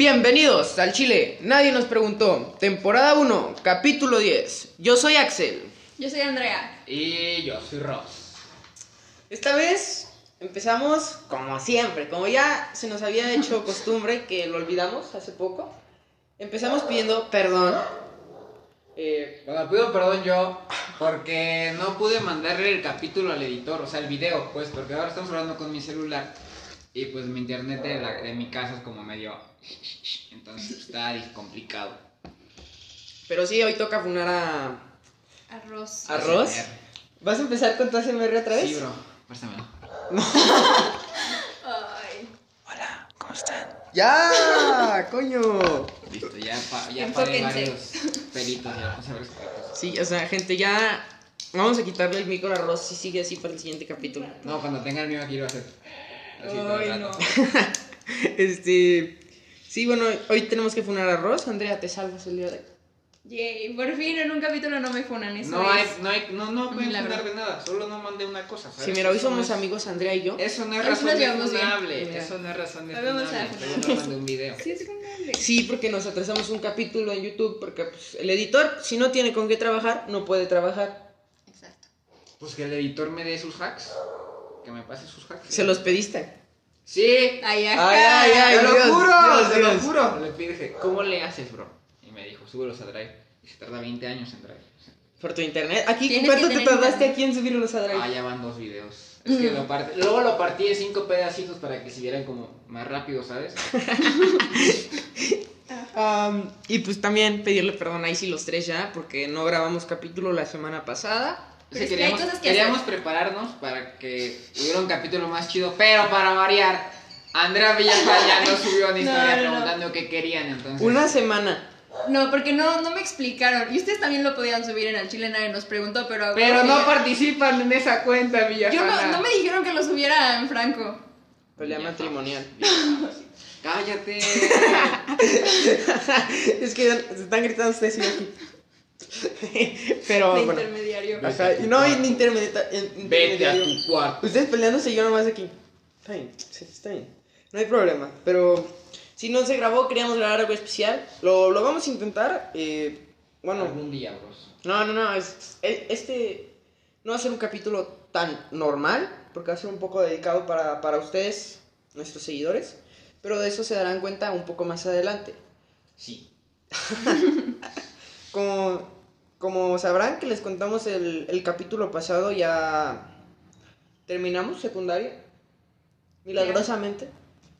Bienvenidos al Chile. Nadie nos preguntó. Temporada 1, capítulo 10. Yo soy Axel. Yo soy Andrea. Y yo soy Ross. Esta vez empezamos como siempre, como ya se nos había hecho costumbre que lo olvidamos hace poco. Empezamos pidiendo perdón. Eh, Bueno, pido perdón yo porque no pude mandarle el capítulo al editor, o sea, el video, pues, porque ahora estamos hablando con mi celular y pues mi internet de, la- de mi casa es como medio... Entonces está complicado. pero sí, hoy toca funar a... Arroz. ¿Arroz? ¿Vas a empezar con tu ASMR otra vez? Sí, bro. Ay. Hola, ¿cómo están? ¡Ya! ¡Coño! Listo, ya, pa, ya paré varios pelitos, ya. Sí, o sea, gente, ya... Vamos a quitarle el micro a Ross si sigue así para el siguiente capítulo. No, cuando tenga el mío aquí lo voy a hacer. Así, todo el Ay, rato. no. Este... Sí, bueno, hoy tenemos que funar a Ross. Andrea, te salvas el día de hoy. Yay, por fin en un capítulo no me funan, eso No hay, no hay, no, no pueden fundar de nada, solo no mandé una cosa, ¿sabes? Sí, mira, hoy Eso somos no es- amigos Andrea y yo. Eso no es razón de funable, eso no es razón de funable, funar. un video. Sí, es funable. Sí, porque nos atrasamos un capítulo en YouTube porque pues, el editor, si no tiene con qué trabajar, no puede trabajar. Exacto. Pues que el editor me dé sus hacks, que me pase sus hacks. Se los pediste. Sí, Ay, Ay, ay, ay. te lo Dios, juro, Dios, te lo juro. Le dije, ¿cómo le haces, bro? Y me dijo, súbelos a Drive. Y se tarda 20 años en Drive. Por tu internet. Aquí, Tienes ¿cuánto que te tener tardaste internet. aquí en subirlos a Drive? Ah, ya van dos videos. Es que lo partí, luego lo partí en cinco pedacitos para que se vieran como más rápido, ¿sabes? Y pues también pedirle perdón a Icy los tres ya, porque no grabamos capítulo la semana pasada. Pero Sí, es que hay queríamos, cosas que queríamos hacer. prepararnos para que hubiera un capítulo más chido, pero para variar, Andrea Villafal ya no subió una historia No, no, no. preguntando qué querían, entonces. Una semana. No, porque no, no me explicaron. Y ustedes también lo podían subir en el Chile, nadie nos preguntó, pero. Pero no yo, participan en esa cuenta, Villafal. no, no me dijeron que lo subiera en Franco. Pelea Villafal. matrimonial. Cállate. es que se están gritando ustedes y yo aquí. Pero de bueno. intermediario. Ajá, y no hay cuarto. intermediario. Vete a tu cuarto. Ustedes peleándose y yo nomás aquí. Está bien, sí, está bien. No hay problema. Pero si no se grabó, queríamos grabar algo especial. Lo, lo vamos a intentar. eh, bueno, Algún día, bros. no, no, no. es- e- este no va a ser un capítulo tan normal. Porque va a ser un poco dedicado para, para ustedes, nuestros seguidores. Pero de eso se darán cuenta un poco más adelante. Sí. Como, como sabrán que les contamos el, el capítulo pasado, ya terminamos secundaria. Milagrosamente.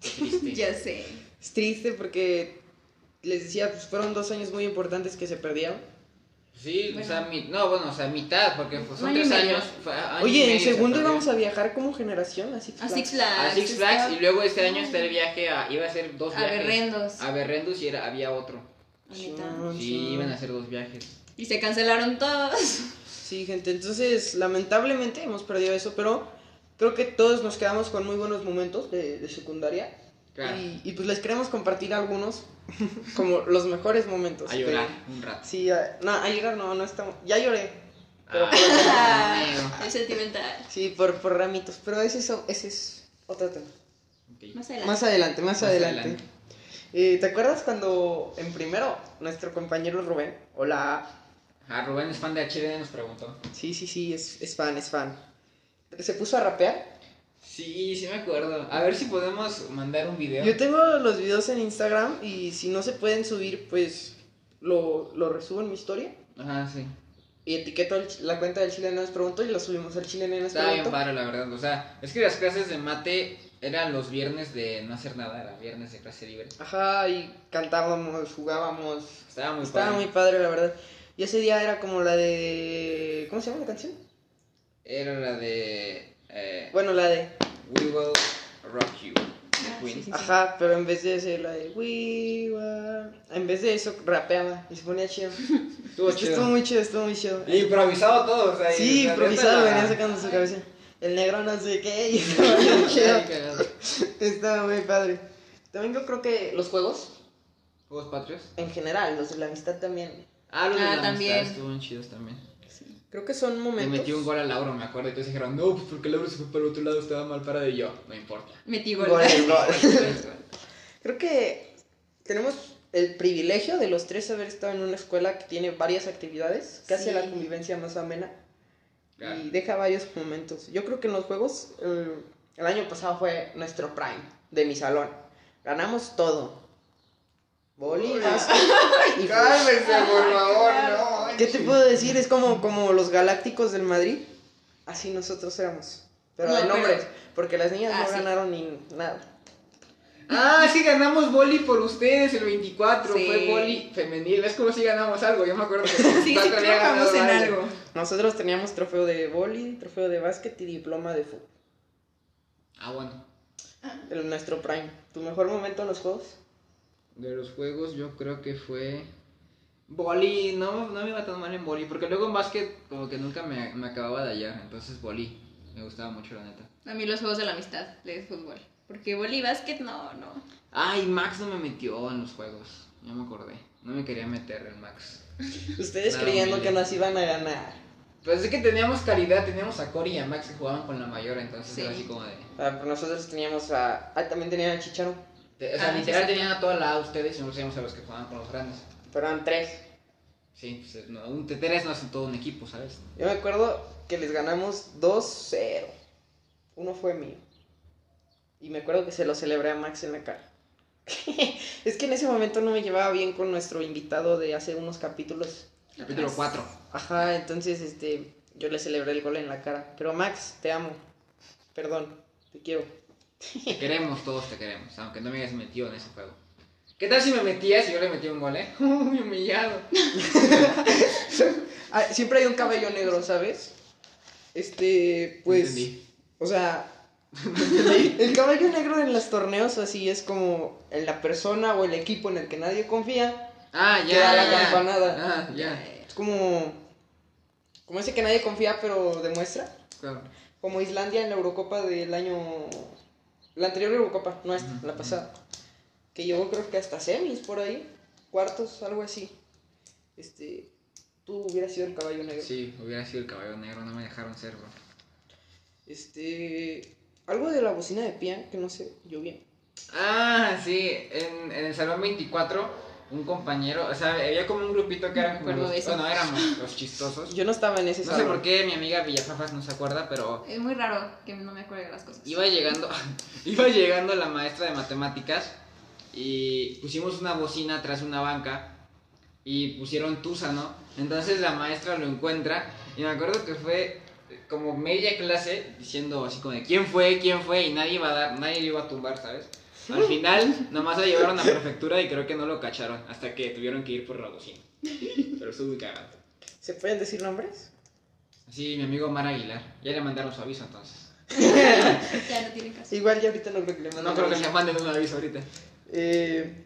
Ya sé. Es triste porque les decía, pues fueron dos años muy importantes que se perdieron. Sí, Bueno. o sea, mi- no, bueno, o sea, mitad, porque pues, son tres años. fue año y Oye, en segundo íbamos a viajar como generación a Six A Flags. Six Flags. a Six Flags y luego este año está el viaje a iba a ser dos A viajes Berrendos. a Berrendos y era había otro. Sí, sí iban a hacer dos viajes Y se cancelaron todos. Sí, gente, entonces lamentablemente hemos perdido eso, pero creo que todos nos quedamos con muy buenos momentos de, de secundaria. claro Y, y pues les queremos compartir algunos como los mejores momentos. a llorar de- un rato Sí, a- no, a llorar no, no estamos. Ya lloré. Pero Ah. Es sentimental. sí, por, por ramitos. Pero ese es, ese es otro tema. Ok. Más adelante. Más adelante, más, Más adelante. adelante. Eh, ¿Te acuerdas cuando en primero nuestro compañero Rubén, hola, Ah, Rubén es fan de HDD nos preguntó. Sí, sí, sí, es, es fan, es fan, se puso a rapear? sí sí me acuerdo. A ver si podemos mandar un video. Yo tengo los videos en Instagram y si no se pueden subir, pues lo, lo resubo en mi historia. Ajá sí. Y etiqueto el la cuenta del Chile nos preguntó y lo subimos al Chile nos estaba bien preguntó. padre la verdad. O sea es que las clases de mate eran los viernes de no hacer nada era viernes de clase libre Ajá, y cantábamos, jugábamos. estaba muy Estaba padre muy padre, la verdad. Y ese día era como la de. ¿Cómo se llama la canción? era la de eh, Bueno, la de. We Will Rock You Ah, Queen sí, sí. Ajá, pero en vez de ser la de. We were... En vez de eso, rapeaba y se ponía chido. Estuvo Es que Estuvo muy chido, estuvo muy chido. Y improvisado todo, o sea. Sí, improvisado, venía sacando su cabeza. El negro no sé qué, y estaba bien chido. Estaba muy padre. También yo creo que los juegos, ¿Juegos patrios? en general, los de la amistad también. Ah, los de Ah, la también. amistad estuvieron chidos también. Creo que son Le momentos. metí un gol a Lauro, me acuerdo, y todos dijeron, no, pues porque Lauro se fue para el otro lado, estaba mal parado, y yo, no importa. Metí gol. Gol. Creo que tenemos el privilegio de los tres haber estado en una escuela que tiene varias actividades, que hace la convivencia más amena Claro. y deja varios momentos. Yo creo que en los juegos, el, el año pasado fue nuestro prime de mi salón. Ganamos todo. Boli, básquet y fútbol. Cálmense, por favor, no. ¿Qué te puedo decir? Es como, como los galácticos del Madrid. Así nosotros éramos. Pero No, de pero- nombres. Porque las niñas Ah, no sí. ganaron ni nada. Ah, sí ganamos boli por ustedes el 24, Sí. fue boli femenil, es como si ganamos algo, yo me acuerdo que Sí, sí, trabajamos en algo. Nosotros teníamos trofeo de boli, trofeo de básquet y diploma de fútbol. Ah, bueno. El nuestro prime. ¿Tu mejor momento en los juegos? De los juegos yo creo que fue boli, no, no me iba tan mal en boli, porque luego en básquet como que nunca me, me acababa de hallar, entonces boli, me gustaba mucho la neta. A mí los juegos de la amistad de fútbol. Porque boli y básquet, no, no. Ay, Max no me metió en los juegos, ya me acordé, no me quería meter en Max. Ustedes creyendo humilde. que nos iban a ganar. Pues es que teníamos calidad, teníamos a Cory y a Max que jugaban con la mayor, entonces Sí. era así como de... Ah, pero nosotros teníamos a. Ah, también tenían a Chicharo. de- o sea, Ah, sí, literal sí. tenían a toda la A ustedes y nosotros íbamos a los que jugaban con los grandes. Pero eran tres. Sí, pues, no, un T3 no hace todo un equipo, ¿sabes? Yo me acuerdo que les ganamos 2-0. Uno fue mío. Y me acuerdo que se lo celebré a Max en la cara. es que en ese momento no me llevaba bien con nuestro invitado de hace unos capítulos. Capítulo 4. Ajá, entonces este yo le celebré el gol en la cara. Pero Max, te amo. Perdón, te quiero. Te queremos, todos te queremos, aunque no me hayas metido en ese juego. ¿Qué tal si me metías y yo le metí un gol, eh? Uy, humillado. Ah, siempre hay un cabello negro, ¿sabes? Este, pues. Entendí. O sea, el caballo negro en los torneos así es como en la persona o el equipo en el que nadie confía. Ah, Que da ya. la campanada. Ah, ya. Es como. Como ese que nadie confía pero demuestra. Claro. Como Islandia en la Eurocopa del año. La anterior Eurocopa, no esta, la pasada. Que llegó creo que hasta semis por ahí. Cuartos, algo así. Este. Tú hubieras sido el caballo negro. Sí, hubiera sido el caballo negro, no me dejaron ser, bro. Este. Algo de la bocina de Pia, que no sé, yo bien. Ah, sí, en, en el salón 24, un compañero, o sea, había como un grupito que eran como los, eso. bueno, éramos los chistosos. Yo no estaba en ese No sé por qué mi amiga Villafafas no se acuerda, pero Es muy raro que no me acuerde de las cosas. iba llegando, iba llegando la maestra de matemáticas y pusimos una bocina tras una banca y pusieron Tusa, ¿no? Entonces la maestra lo encuentra y me acuerdo que fue como media clase diciendo así como de quién fue, quién fue y nadie iba a dar, nadie iba a tumbar, ¿sabes? Al final nomás lo llevaron a prefectura y creo que no lo cacharon hasta que tuvieron que ir por la bocina. Pero estuvo muy cagado. ¿Se pueden decir nombres? Así mi amigo Omar Aguilar, ya le mandaron su aviso entonces. Ya no tiene caso. Igual ya ahorita no creo que le manden. No creo que le manden un aviso ahorita. Eh,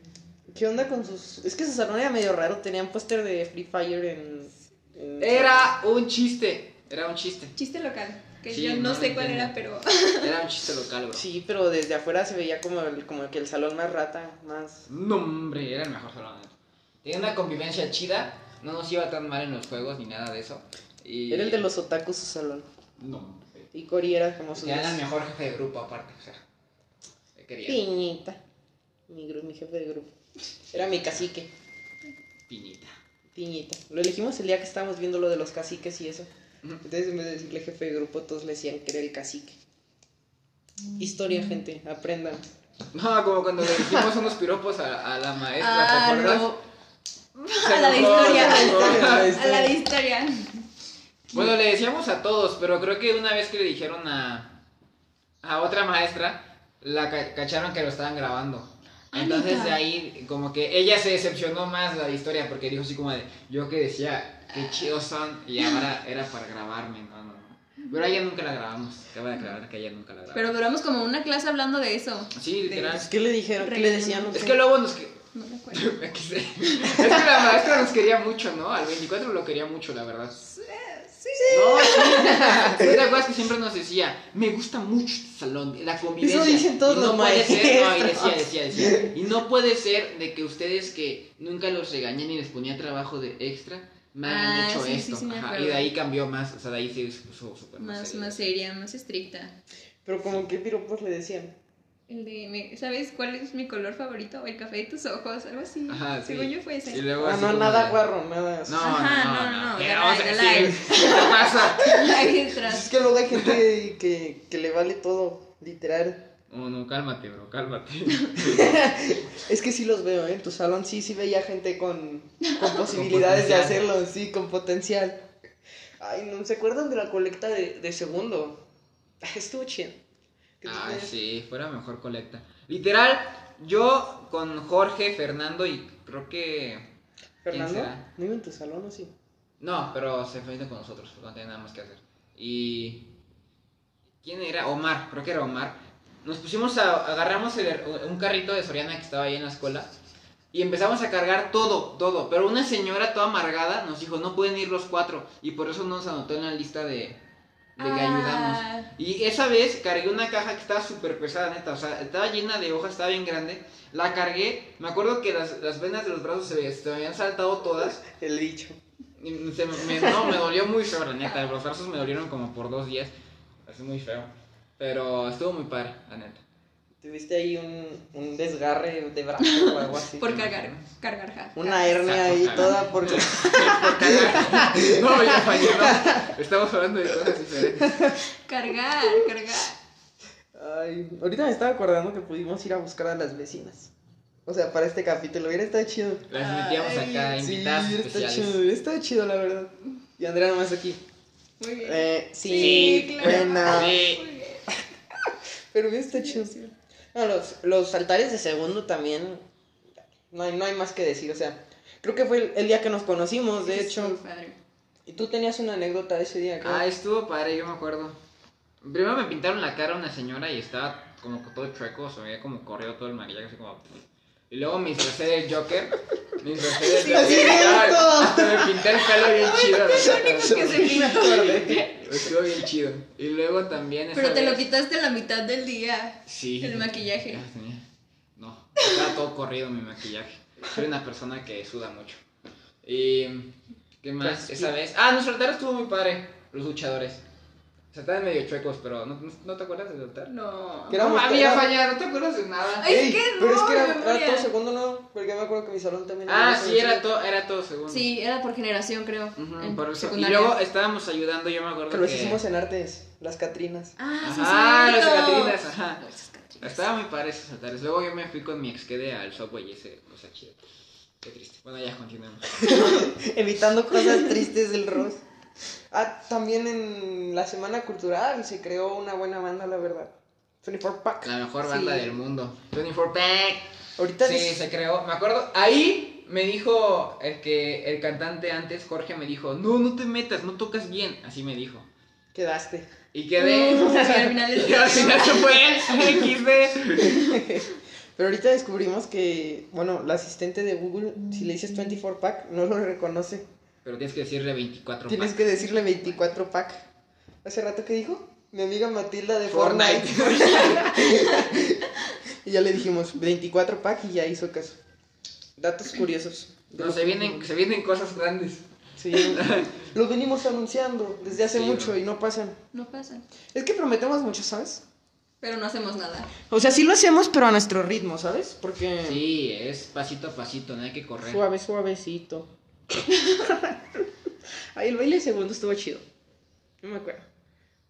¿Qué onda con sus.? Es que su salón era medio raro. Tenían póster de Free Fire en. en- Era un chiste. Era un chiste. Chiste local. Que Sí, yo no, no sé cuál era, pero. Era un chiste local, bro. Sí, pero desde afuera se veía como, el- como que el salón más rata, más. No, hombre, era el mejor salón. Tenía una convivencia chida. No nos iba tan mal en los juegos ni nada de eso. Y... Era el de los otakus su salón. No, hombre. Y Cory era como su. Era el mejor jefe de grupo, aparte. O sea, quería. Piñita. Mi, gru- mi jefe de grupo. Era mi cacique. Piñita. Piñita. Lo elegimos el día que estábamos viendo lo de los caciques y eso. Entonces, en vez de decirle jefe de grupo, todos le decían que era el cacique. Historia, gente, aprendan. No, como cuando le dijimos unos piropos a, a la maestra, Ah, ¿te acuerdas? no. Se A la de enojó, historia. A la de historia. Bueno, le decíamos a todos, pero creo que una vez que le dijeron a, a otra maestra, la ca- cacharon que lo estaban grabando. Ah, Entonces de ahí, como que ella se decepcionó más de la historia porque dijo así como de, yo que decía, qué chidos son, y ahora era para grabarme, no, no, no. Pero a ella nunca la grabamos, acaba de aclarar que a ella nunca la grabamos. Pero duramos como una clase hablando de eso. Sí, literal. ¿Qué le dijeron? ¿Qué le decían? No Es que luego nos... No me acuerdo. es que la maestra nos quería mucho, ¿no? Al 24 lo quería mucho, la verdad. Sí. No, sí. ¿No te acuerdas que siempre nos decía, me gusta mucho este salón, la convivencia? Eso dicen todos Y no los puede ser, no, y maestros. decía, decía, decía. Y no puede ser de que ustedes que nunca los regañé ni les ponía trabajo de extra, me hayan Ah, hecho sí, esto. sí, Ajá, y de ahí cambió más, o sea, de ahí sí se puso súper más, Más, serio. más seria, más estricta. Pero como qué piropos le decían. El de, me- ¿sabes cuál es mi color favorito? El café de tus ojos, algo así. Ajá, sí. Según yo fue Y ese. luego Ah, no, nada de- guarro, nada. No, Ajá, no, no, no. no, ¿Qué pasa? Es que luego hay gente que, que le vale todo, literal. Oh, no, cálmate, bro, cálmate. Es que sí los veo, ¿eh? En tu salón sí, sí veía gente con, con posibilidades de hacerlo, sí, con potencial. Ay, ¿no se acuerdan de la colecta de, de segundo? Estuvo chido. ¿Qué te Ah, parece? sí, fuera mejor colecta. Literal, yo con Jorge, Fernando y creo que. ¿Fernando? ¿No iba en tu salón o sí? No, pero se fue con nosotros, no tenía nada más que hacer. Y. ¿Quién era? Omar, creo que era Omar. Nos pusimos a. Agarramos el- un carrito de Soriana que estaba ahí en la escuela. Y empezamos a cargar todo, todo. Pero una señora toda amargada nos dijo: no pueden ir los cuatro. Y por eso no nos anotó en la lista de, de que ayudamos. Ah, Y esa vez cargué una caja que estaba súper pesada, neta. O sea, estaba llena de hojas, estaba bien grande. La cargué. Me acuerdo que las, las venas de los brazos se, me- se me habían saltado todas. El dicho. Se me, me- no, me dolió muy feo, la neta. Los brazos me dolieron como por dos días. Así muy feo. Pero estuvo muy padre, la neta. Tuviste ahí un, un desgarre de brazo o algo así. por cargar, cargar, ja. Una hernia ahí toda por... Por cagar. No, ya fallé, no. Estamos hablando de cosas diferentes. Cargar, cargar. Ay, ahorita me estaba acordando que pudimos ir a buscar a las vecinas. O sea, para este capítulo, hubiera estado chido. Las metíamos acá, Sí, invitadas hubiera estado especiales. chido, estado chido, la verdad. Y Andrea nomás aquí. Muy bien. Eh, sí, Sí, claro. buena. Sí. Muy bien. Pero hubiera estado chido. No, los, los altares de segundo también. No hay, no hay más que decir, o sea. Creo que fue el, el día que nos conocimos, de Eso hecho. estuvo padre. Y tú tenías una anécdota de ese día, creo. Ah, estuvo padre, yo me acuerdo. Primero me pintaron la cara una señora y estaba como que todo chueco, se veía como corrió todo el maquillaje, así como... Y luego me disfracé del Joker. Me disfracé del Sí, Joker. me pinté el pelo bien chido. Es único que se. Estuvo bien chido. Y luego también Pero te lo quitaste a la mitad del día. Sí. el maquillaje. No, estaba todo corrido mi maquillaje. Soy una persona que suda mucho. Y... ¿Qué más? Transpira. Esa vez... Ah, nuestro altar estuvo muy padre. Los luchadores. O sea, estaban medio chuecos, pero ¿no, no, no te acuerdas del altar? No. ¿Qué era? No, había era- fallado, no te acuerdas de nada. Ay, es Ey, que pero no, es que era, todo segundo, ¿no? Porque me acuerdo que mi salón también Ah, era sí, era todo, era todo segundo. Sí, era por generación, creo. Ujú, en por eso. Y luego estábamos ayudando, yo me acuerdo Que que... los hicimos en artes, las Catrinas. Ah, sí, los cierto. Catrinas, ajá. Catrinas. Estaba muy padre esos altares. Luego yo me fui con mi ex quede al Subway y ese, o sea, chido. Qué triste. Bueno, ya continuemos. Evitando cosas tristes del Ross. Ah, también en la Semana Cultural se creó una buena banda, la verdad. 24 Pack. La mejor Sí. banda del mundo. 24 Pack. Ahorita Sí, se creó. Me acuerdo. Ahí me dijo el que el cantante antes, Jorge, me dijo, no, no te metas, no tocas bien. Así me dijo. quedaste. Y quedé. Uh, y al final y al final se fue XD. Pero ahorita descubrimos que, bueno, la asistente de Google, si le dices 24 Pack, no lo reconoce. Pero tienes que decirle 24 Tienes pack. que decirle 24 Pack. ¿Hace rato qué dijo? Mi amiga Matilda de Fortnite. Fortnite. y ya le dijimos 24 Pack y ya hizo caso. Datos curiosos. No, se que- vienen, se vienen cosas grandes. Sí, lo venimos anunciando desde hace Sí, mucho bro. y no pasan. No pasa. Es que prometemos mucho, ¿sabes? Pero no hacemos nada. O sea, sí lo hacemos, pero a nuestro ritmo, ¿sabes? Porque Sí, es pasito a pasito, no hay que correr. suave, suavecito. Ay, el baile segundo estuvo chido. No me acuerdo.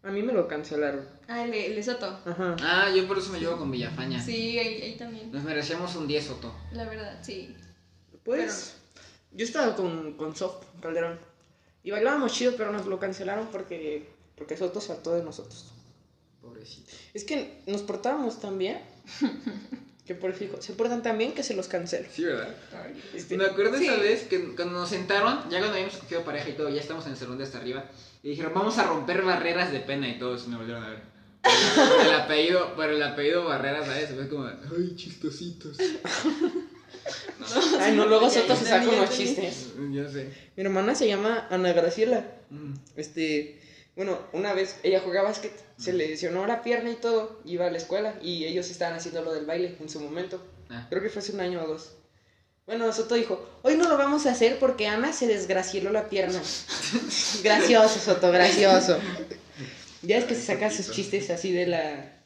A mí me lo cancelaron. Ah, el, el de Soto. Ajá. Ah, yo por eso me llevo con Villafaña. Sí, ahí, ahí también. Nos merecemos un 10, Soto. La verdad, sí. Pues yo estaba con, con Soft Calderón. Y bailábamos chido, pero nos lo cancelaron porque, porque Soto saltó de nosotros. Pobrecito. Es que nos portábamos tan bien. que por fijo, se portan tan bien que se los cancelo. Sí, ¿verdad? Este, Me acuerdo Sí. esa vez que cuando nos sentaron, ya cuando habíamos cogido pareja y todo, ya estamos en el salón de hasta arriba, y dijeron, vamos a romper barreras de pena y todos me volvieron a ver. Por el apellido, por el apellido Barreras, ¿sabes? Fue como, ay, chistositos. Ay, no, luego Ya, Soto ya se saca unos ya chistes. Yo sé. Mi hermana se llama Ana Graciela. Mm. Este, bueno, una vez ella jugaba básquet, se le lesionó la pierna y todo, iba a la escuela y ellos estaban haciendo lo del baile en su momento. Ah. Creo que fue hace un año o dos. Bueno, Soto dijo, hoy no lo vamos a hacer porque Ana se desgracieló la pierna. gracioso, Soto, gracioso. Ya es que se saca sus chistes así de la...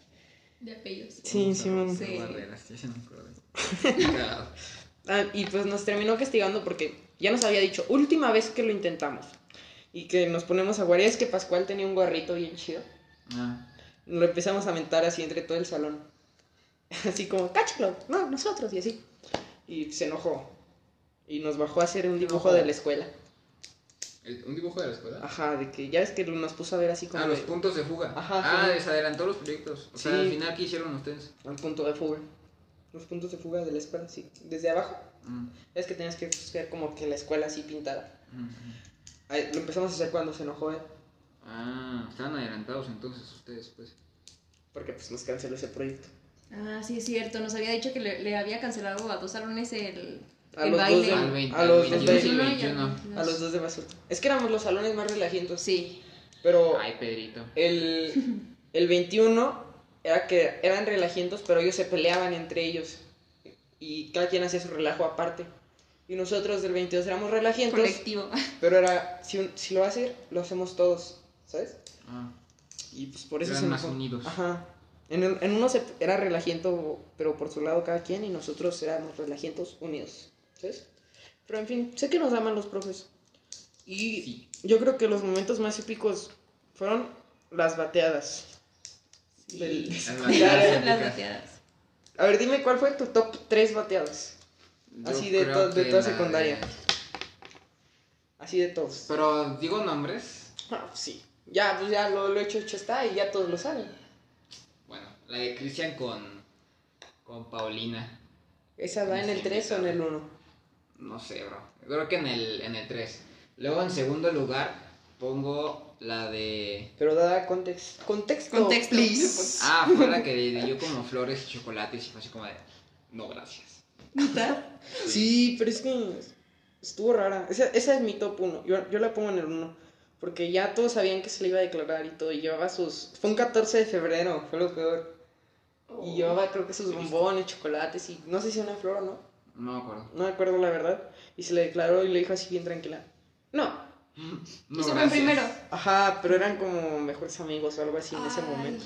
De apellidos. Sí, sí. Sí. Barreras, ya se me acordé. Claro. Ah, y pues nos terminó castigando porque ya nos había dicho, última vez que lo intentamos. Y que nos ponemos a guardar. Es que Pascual tenía un gorrito bien chido. Ah, Lo empezamos a mentar así entre todo el salón. Así como, cáchalo, no, nosotros, y así. Y se enojó. Y nos bajó a hacer un dibujo de la escuela. ¿el- ¿Un dibujo de la escuela? Ajá, de que ya es que nos puso a ver así como Ah, los puntos de fuga. Ajá, ah, desadelantó los proyectos. O sea, al final, ¿qué hicieron ustedes? al punto de fuga. Los puntos de fuga de la escuela, sí. Desde abajo. Mm, Es que tenías que buscar como que la escuela así pintada. mm, mm. Ahí, Lo empezamos a hacer cuando se enojó él. Ah, estaban adelantados entonces ustedes, pues. Porque pues nos canceló ese proyecto. Ah, sí, es cierto. Nos había dicho que le, le había cancelado a dos salones el, A el los dos baile. de- Al 20, a los 21 dos y de- 21. A los dos de basura. Es que éramos los salones más relajientos. Sí. Pero Ay, Pedrito. el, el 21 era que eran relajientos, pero ellos se peleaban entre ellos. Y cada quien hacía su relajo aparte. Y nosotros del 22 éramos relajientos. Colectivo. Pero era, si, si lo va a hacer, lo hacemos todos. ¿Sabes? Ah, Y pues por eso Eran se más unidos. Ajá. En, el- en uno se, era relajiento, pero por su lado cada quien, y nosotros éramos relajientos unidos. ¿Sabes? Pero en fin, sé que nos aman los profes. Y Sí. yo creo que los momentos más épicos fueron las bateadas. Del- Las bateadas las bateadas. A ver, dime cuál fue tu top 3 bateadas. Yo Así de creo to- de que toda la secundaria. Así de todos. Pero digo nombres. Ah, sí. Ya, pues ya lo, lo hecho, hecho está y ya todos lo saben. Bueno, la de Cristian con, con Paulina. ¿Esa va en el 3 o en el 1? No sé, bro. Creo que en el, en el 3. Luego en segundo lugar pongo la de... Pero da context, contexto. Contexto. please. Ah, fue la que le dio como flores y chocolates y fue así como de... No, gracias. ¿Neta? Sí, pero es que estuvo rara. Esa, esa es mi top 1. Yo, yo la pongo en el 1. Porque ya todos sabían que se le iba a declarar y todo. Y llevaba sus. Fue un 14 de febrero, fue lo peor. Y llevaba, creo que sus bombones, chocolates y no sé si una flor o no. No me acuerdo. No me acuerdo la verdad. Y se le declaró y le dijo así bien tranquila. No. No, Eso fue primero. Ajá, pero eran como mejores amigos o algo así en ese momento.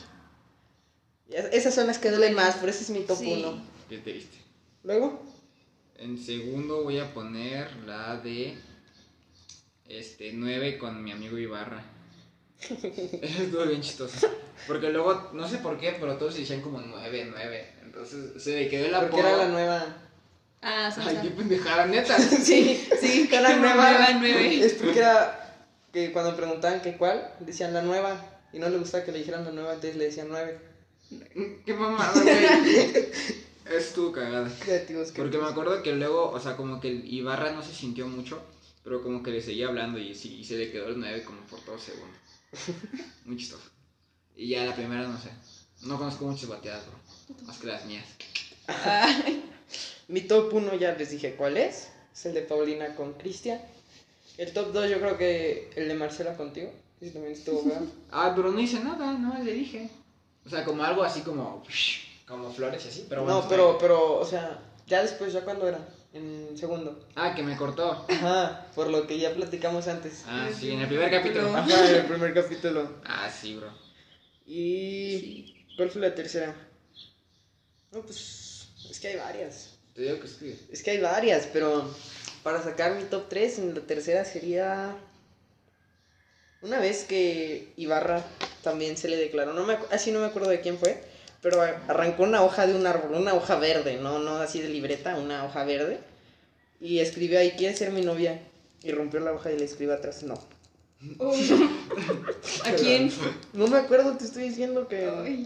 Esas son las que duelen más, por eso es mi top Sí. 1. Qué triste. Luego. En segundo voy a poner la de... Este, 9 con mi amigo Ibarra. Eso estuvo bien chistoso. Porque luego, no sé por qué, pero todos decían como 9, 9. Entonces se le quedó el Porque apodo. era la nueva. Ah, Ay, Sansa. qué pendejada, neta. Sí, sí, era Como nueva. nueva, nueve. Es porque era que cuando preguntaban que cuál, decían la nueva. Y no le gustaba que le dijeran la nueva, entonces le decían nueve. Qué mamada, güey. Estuvo cagada. Porque me acuerdo que luego, o sea, como que Ibarra no se sintió mucho, pero como que le seguía hablando y, se le quedó el 9 como por todo segundo. Muy chistoso. Y ya la primera, no sé. No conozco muchas bateadas, bro. Más que las mías. Mi top 1 ya les dije cuál es. Es el de Paulina con Cristian. El top 2 yo creo que el de Marcela contigo. Ese también estuvo. Ah, pero no hice nada, no le dije. O sea, como algo así como. Como flores y así, pero bueno. no, pero, pero, o sea, ya después, ya cuando era. En segundo. Ah, que me cortó. Ajá, por lo que ya platicamos antes. Ah, sí, en el primer capítulo. Ajá, en el primer capítulo. Ah, sí, bro. Y. sí. ¿Cuál fue la tercera? No, pues. Es que hay varias. Te digo que escribes. Es que hay varias, pero. Para sacar mi top 3, en la tercera sería. Una vez que Ibarra también se le declaró. No me, así no me acuerdo de quién fue. Pero arrancó una hoja de un árbol, una hoja verde, no, no así de libreta, una hoja verde. Y escribió ahí, ¿quieres ser mi novia? Y rompió la hoja y le escribió atrás, no. ¿A quién? No me acuerdo, te estoy diciendo que. Ay.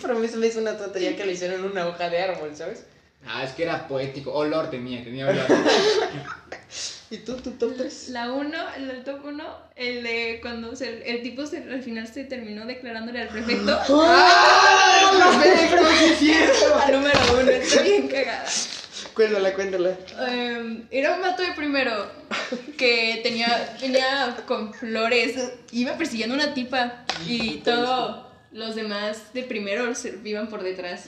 Para mí se me hizo una tontería que le hicieron en una hoja de árbol, ¿sabes? Ah, es que era poético. Olor tenía, tenía olor. ¿Y tú, tu top 3? La 1, el top 1, el de cuando se- el tipo se- al final se terminó declarándole al prefecto. ¡Ah! Al número 1, está bien cagada. Cuéntala, cuéntala. Em, era un mato de primero que tenía, venía con flores, iba persiguiendo una tipa y todos los demás de primero se iban por detrás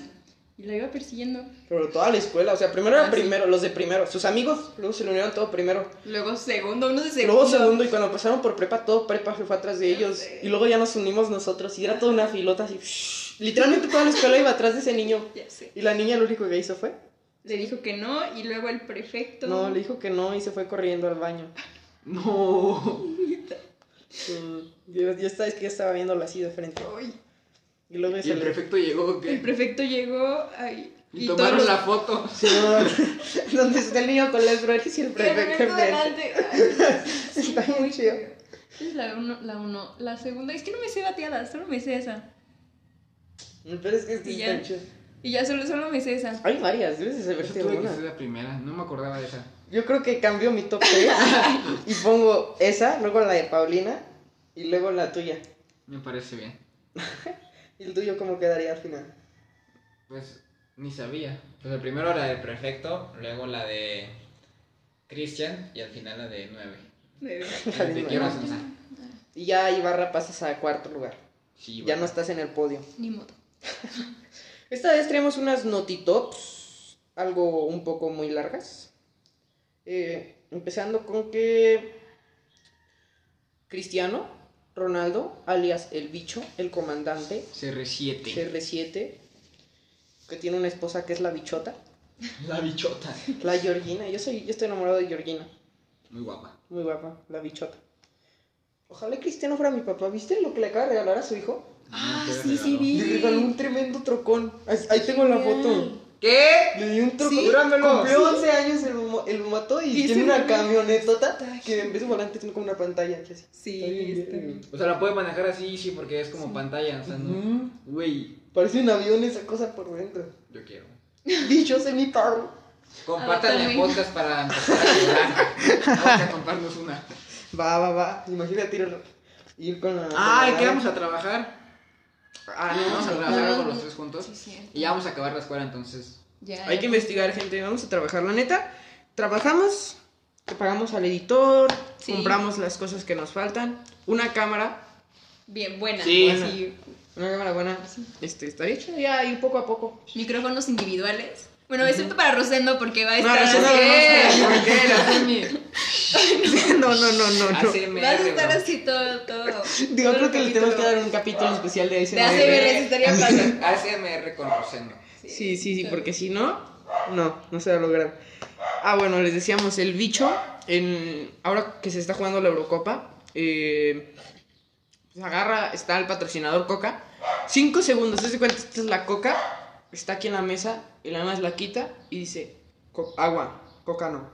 y la iba persiguiendo. Pero toda la escuela, o sea, primero era Ah, sí. primero, los de primero, sus amigos, luego se le unieron todo primero. Luego segundo, uno de segundo. Luego segundo, y cuando pasaron por prepa, todo prepa se fue atrás de ellos. Y luego ya nos unimos nosotros, y era toda una filota así. Literalmente toda la escuela iba atrás de ese niño. Ya sé. Y la niña lo único que hizo fue. Le dijo que no y luego el prefecto. No, le dijo que no y se fue corriendo al baño. No. Yo, yo estaba, es que yo estaba viéndolo así de frente. Ay, Y luego Y se el prefecto llegó, El ¿qué? prefecto llegó ay, Y todos tomaron los- la foto. Sí, no, donde está el niño con las flores y el El prefecto enfrente. delante. Ay, Está muy chido. Es la uno, la uno. La segunda, es que no me sé bateadas, solo me sé esa. Pero es que este Y ya. Y ya solo, solo me sé esa. Hay varias, debes de saberte tuve que ser la primera. No me acordaba de esa. Yo creo que cambio mi top 3 y pongo esa, luego la de Paulina y luego la tuya. Me parece bien. ¿Y el tuyo cómo quedaría al final? Pues ni sabía. Pues el primero era del prefecto, luego la de Christian y al final la de 9. Nueve. La de Te nueve. quiero Sansa. Y ya Ibarra pasas a cuarto lugar. Sí, Ya no estás en el podio. Ni modo. Esta vez traemos unas notitops, algo un poco muy largas. Eh, empezando con que Cristiano Ronaldo, alias el bicho, el comandante, CR7. CR7, que tiene una esposa que es la bichota, La bichota. la Georgina. Yo, soy, yo estoy enamorado de Georgina, Muy guapa. muy guapa, la bichota. Ojalá Cristiano fuera mi papá. ¿Viste lo que le acaba de regalar a su hijo? Ah, ¿Qué sí, sí, vi. Le regaló un tremendo trocón. Ahí, ahí tengo la foto. ¿Qué? Le di un truco. Sí. Cumplió 11 años el, el moto y, Y tiene se una camionetota Ay. que en vez de volante tiene como una pantalla. así. Sí, Está bien está verga. bien. O sea, la puede manejar así, sí, porque es como pantalla, o sea, no. Güey, Parece un avión esa cosa por dentro. yo quiero. Dicho semi-carro. Compartan el también. podcast para empezar a. Vamos a comprarnos una. Va, va, va. Imagínate ir, ir con la. Ah, ¿y con qué la- vamos a trabajar? Ah, no, Vamos a no, trabajar con los tres juntos. Sí. Y ya vamos a acabar la escuela, entonces. Ya, Hay ya. que investigar, gente. Vamos a trabajar. La neta, trabajamos, te pagamos al editor, Sí. compramos las cosas que nos faltan, una cámara, Bien, buena. Sí. Una cámara buena. Este, está hecho ya y poco a poco. micrófonos individuales. Bueno, excepto para Rosendo porque va a No, estar Rosendo así. no. ¿Por qué? La Semi. no, no, no, no, no. Vas a estar así todo, todo. Digo, todo creo que le tenemos que dar un capítulo especial de ASMR. De ACMR estaría padre. ASMR con Rosendo. Sí, sí, sí, porque si no, no, no se va a lograr. Ah, bueno, les decíamos, el bicho, en, ahora que se está jugando la Eurocopa, eh, pues agarra, está el patrocinador Coca, cinco segundos, se cuenta, esta es la Coca, está aquí en la mesa, y la más la quita y dice, "Co- agua, Coca no.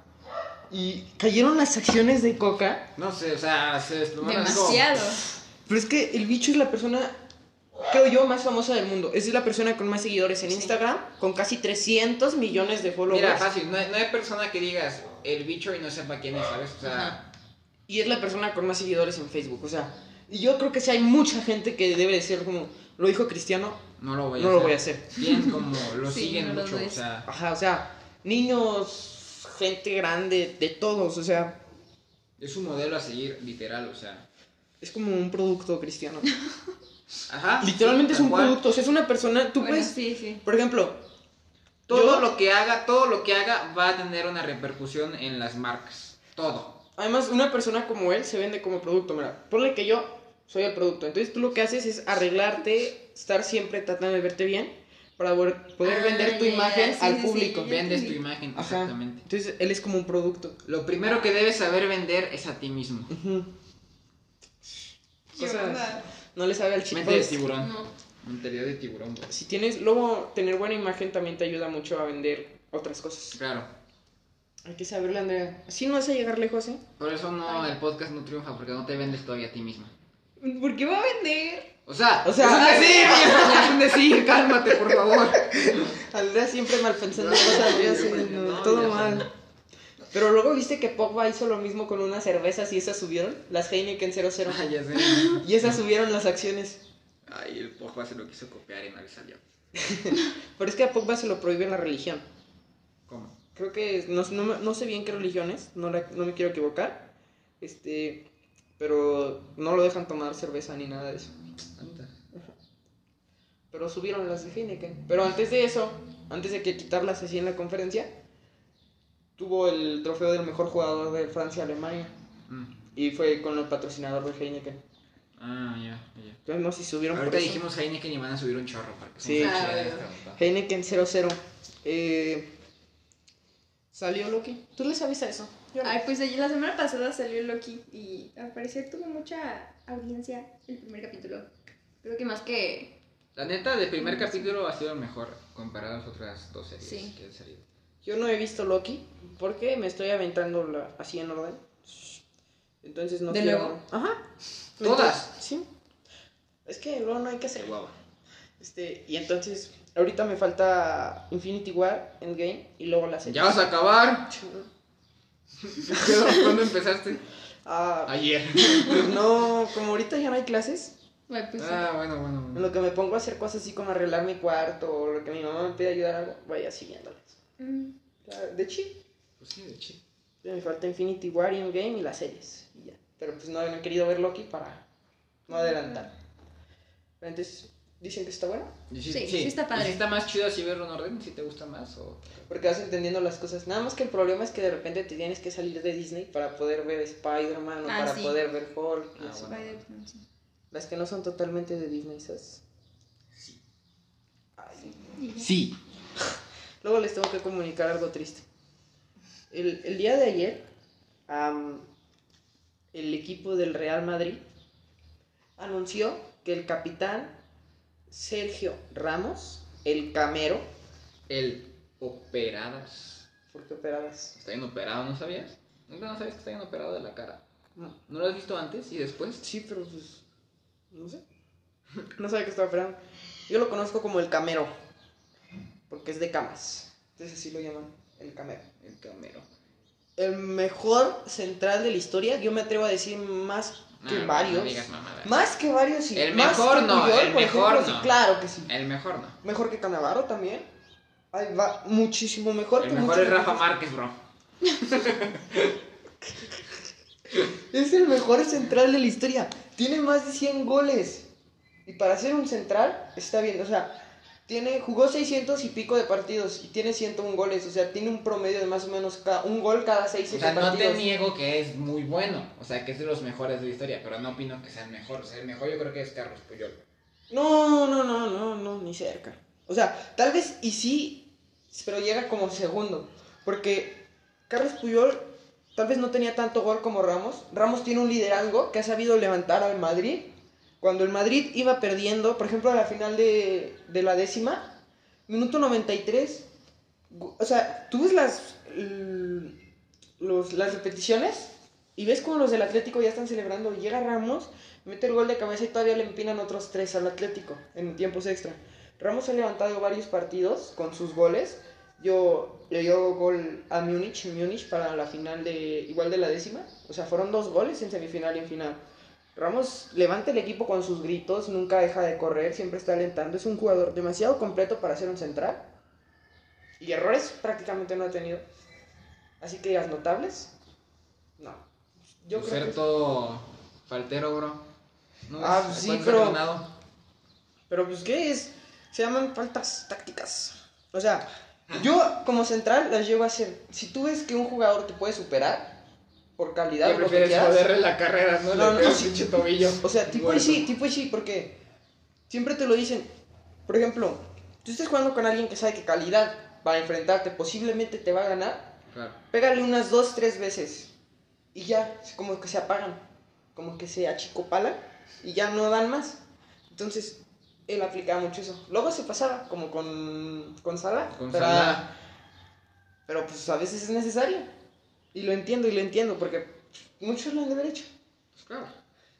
Y cayeron las acciones de Coca, No sé, o sea, se. Demasiado. pero es que el bicho es la persona, creo yo, más famosa del mundo. Es la persona con más seguidores en Sí. Instagram, con casi 300 millones de followers. Mira, fácil, no hay, no hay persona que digas el bicho y no sepa quién es, ¿sabes? O sea, Ajá. Y es la persona con más seguidores en Facebook. O sea, y yo creo que sí hay mucha gente que debe de ser como lo dijo Cristiano. no lo voy a No hacer. lo voy a hacer. Bien, como lo Sí, siguen no lo mucho, o sea. Ajá, o sea, niños, gente grande, de todos. O sea, Es un modelo a seguir, literal, o sea. es como un producto cristiano. Ajá. Literalmente es un cual. producto. O sea, es una persona. Tú Bueno, puedes. sí, sí. Por ejemplo, Todo yo- lo que haga, todo lo que haga va a tener una repercusión en las marcas. Todo. Además, una persona como él se vende como producto. Mira, ponle que yo soy el producto. Entonces tú lo que haces es arreglarte, estar siempre tratando de verte bien para poder poder Ah, vender tu imagen sí, al sí, sí, público. ya. Vendes tu imagen, Ajá. exactamente. Entonces él es como un producto. Lo primero que debes saber vender es a ti mismo. No le sabe al chip. Mente de tiburón. No. Mentalidad de tiburón, bro. Si tienes, luego tener buena imagen también te ayuda mucho a vender otras cosas. Claro. Hay que saberle, Andrea. Así no vas a llegar lejos, ¿eh? Por eso no, Ay. el podcast no triunfa, porque no te vendes todavía a ti misma. ¿Por qué va a vender? O sea, O sea, es un ah, decir, viejo, es un decir, cálmate, por favor. Andrea siempre mal pensando No, cosas, pues, no, no, todo mal. Pero luego viste que Pogba hizo lo mismo con unas cervezas y esas subieron, las Heineken 00. Ay, ya sé. Y esas subieron las acciones. Ay, el Pogba se lo quiso copiar y no le salió. Pero es que a Pogba se lo prohíbe la religión. ¿Cómo? Creo que no, no, me- no sé bien qué religión es, no, la- no me quiero equivocar. Este, pero no lo dejan tomar cerveza ni nada de eso. Anda. Pero subieron las de Heineken. Pero antes de eso, antes de que quitarlas así en la conferencia, tuvo el trofeo del mejor jugador de Francia-Alemania. Mm. Y fue con el patrocinador de Heineken. Ah, ya, ya. Entonces no sé si subieron por Ahorita eso. dijimos Heineken y van a subir un chorro para que Sí. Ah. Heineken 00. Eh, ¿Salió Loki? ¿Tú le sabes a eso? Yo no. Ay, pues la semana pasada salió Loki y al parecer tuvo mucha audiencia el primer capítulo. Creo que más que... La neta, del primer capítulo ha sido el mejor comparado a las otras dos series Sí. que han salido. Yo no he visto Loki porque me estoy aventando la- así en orden. Entonces no ¿De quiero. nuevo? Ajá. ¿Todas? Sí. Es que luego no hay que hacer guava. Este, y entonces, ahorita me falta Infinity War, Endgame y luego la serie. ¿Ya vas a acabar? ¿Cuándo empezaste? Ah, Ayer. pues no, como ahorita ya no hay clases, Ay, pues sí. Ah, bueno, bueno. en bueno. lo que me pongo a hacer cosas así como arreglar mi cuarto o lo que mi mamá me pide ayudar algo, vaya siguiéndolas. Mm. Claro, De chill. Pues sí, de chido. Me falta Infinity War, Endgame y las series. Y ya. Pero pues no, no he querido ver Loki para no adelantar. Entonces, dicen que está bueno. Sí, sí está padre. ¿Y si está más chido así verlo en orden? ¿Si te gusta más? O... Porque vas entendiendo las cosas. Nada más que el problema es que de repente te tienes que salir de Disney para poder ver Spider-Man o Ah, para sí. poder ver Hulk. Ah, bueno. Spider-Man, sí. Las que no son totalmente de Disney, ¿sabes? Sí. Ay. Sí. Luego les tengo que comunicar algo triste. El, el día de ayer, el equipo del Real Madrid anunció que el capitán Sergio Ramos, el camero, El operadas. ¿por qué operadas? Está bien operado, ¿no sabías? ¿Nunca no sabías que está bien operado de la cara? No. ¿No lo has visto antes y después? Sí, pero pues. No sé. No sabía que estaba operando. Yo lo conozco como el camero. Porque es de camas. Entonces así lo llaman, el camero. El camero. El mejor central de la historia, yo me atrevo a decir más que no, varios. No digas mamadas. Más que varios, sí. El Más mejor que no, Puyol, el mejor ejemplo, sí, no. claro que sí. El mejor no. Mejor que Canavaro también. Ahí va, muchísimo mejor El que mejor es Rafa. Márquez, bro. Es el mejor central de la historia. Tiene más de 100 goles. Y para ser un central, está bien. O sea, tiene, jugó 600 y pico de partidos y tiene 101 goles. O sea, tiene un promedio de más o menos ca- un gol cada 6 O sea, no partidos. te niego que es muy bueno. O sea, que es de los mejores de la historia. Pero no opino que sea el mejor. O sea, el mejor yo creo que es Carlos Puyol. No, no, no, no, no, ni cerca. O sea, tal vez y sí, pero llega como segundo. Porque Carlos Puyol tal vez no tenía tanto gol como Ramos. Ramos tiene un liderazgo que ha sabido levantar al Madrid. Cuando el Madrid iba perdiendo, por ejemplo, a la final de, de la décima, minuto 93. gu- O sea, tú ves las, los, las repeticiones y ves como los del Atlético ya están celebrando. Llega Ramos, mete el gol de cabeza y todavía le empinan otros tres al Atlético en tiempos extra. Ramos ha levantado varios partidos con sus goles. Yo le dio gol a Múnich, Múnich para la final de igual de la décima. O sea, fueron dos goles en semifinal y en final. Ramos levanta el equipo con sus gritos, nunca deja de correr, siempre está alentando. Es un jugador demasiado completo para ser un central. Y errores prácticamente no ha tenido. Así que digas notables. No. Yo creo que... Faltero, bro. ¿No Ah, ves? pues sí, ¿Cuántos pero-? Pero pues, ¿qué es? Se llaman faltas tácticas. O sea, yo como central las llevo a hacer. Si tú ves que un jugador te puede superar por calidad ¿Qué o lo que quieras. joderle la carrera, no? No, Le no, pegas sí. pinche tobillo. O sea, tipo y sí, tipo y sí, porque siempre te lo dicen. Por ejemplo, tú estás jugando con alguien que sabe que calidad para enfrentarte posiblemente te va a ganar. Claro. Pégale unas dos, tres veces. Y ya, es como que se apagan. Como que se achicopalan y ya no dan más. Entonces, él aplicaba mucho eso. Luego se pasaba, como con, con Salah. Con pero, Salah. pero pues a veces es necesario. Y lo entiendo y lo entiendo porque muchos lo han de haber hecho. Pues claro.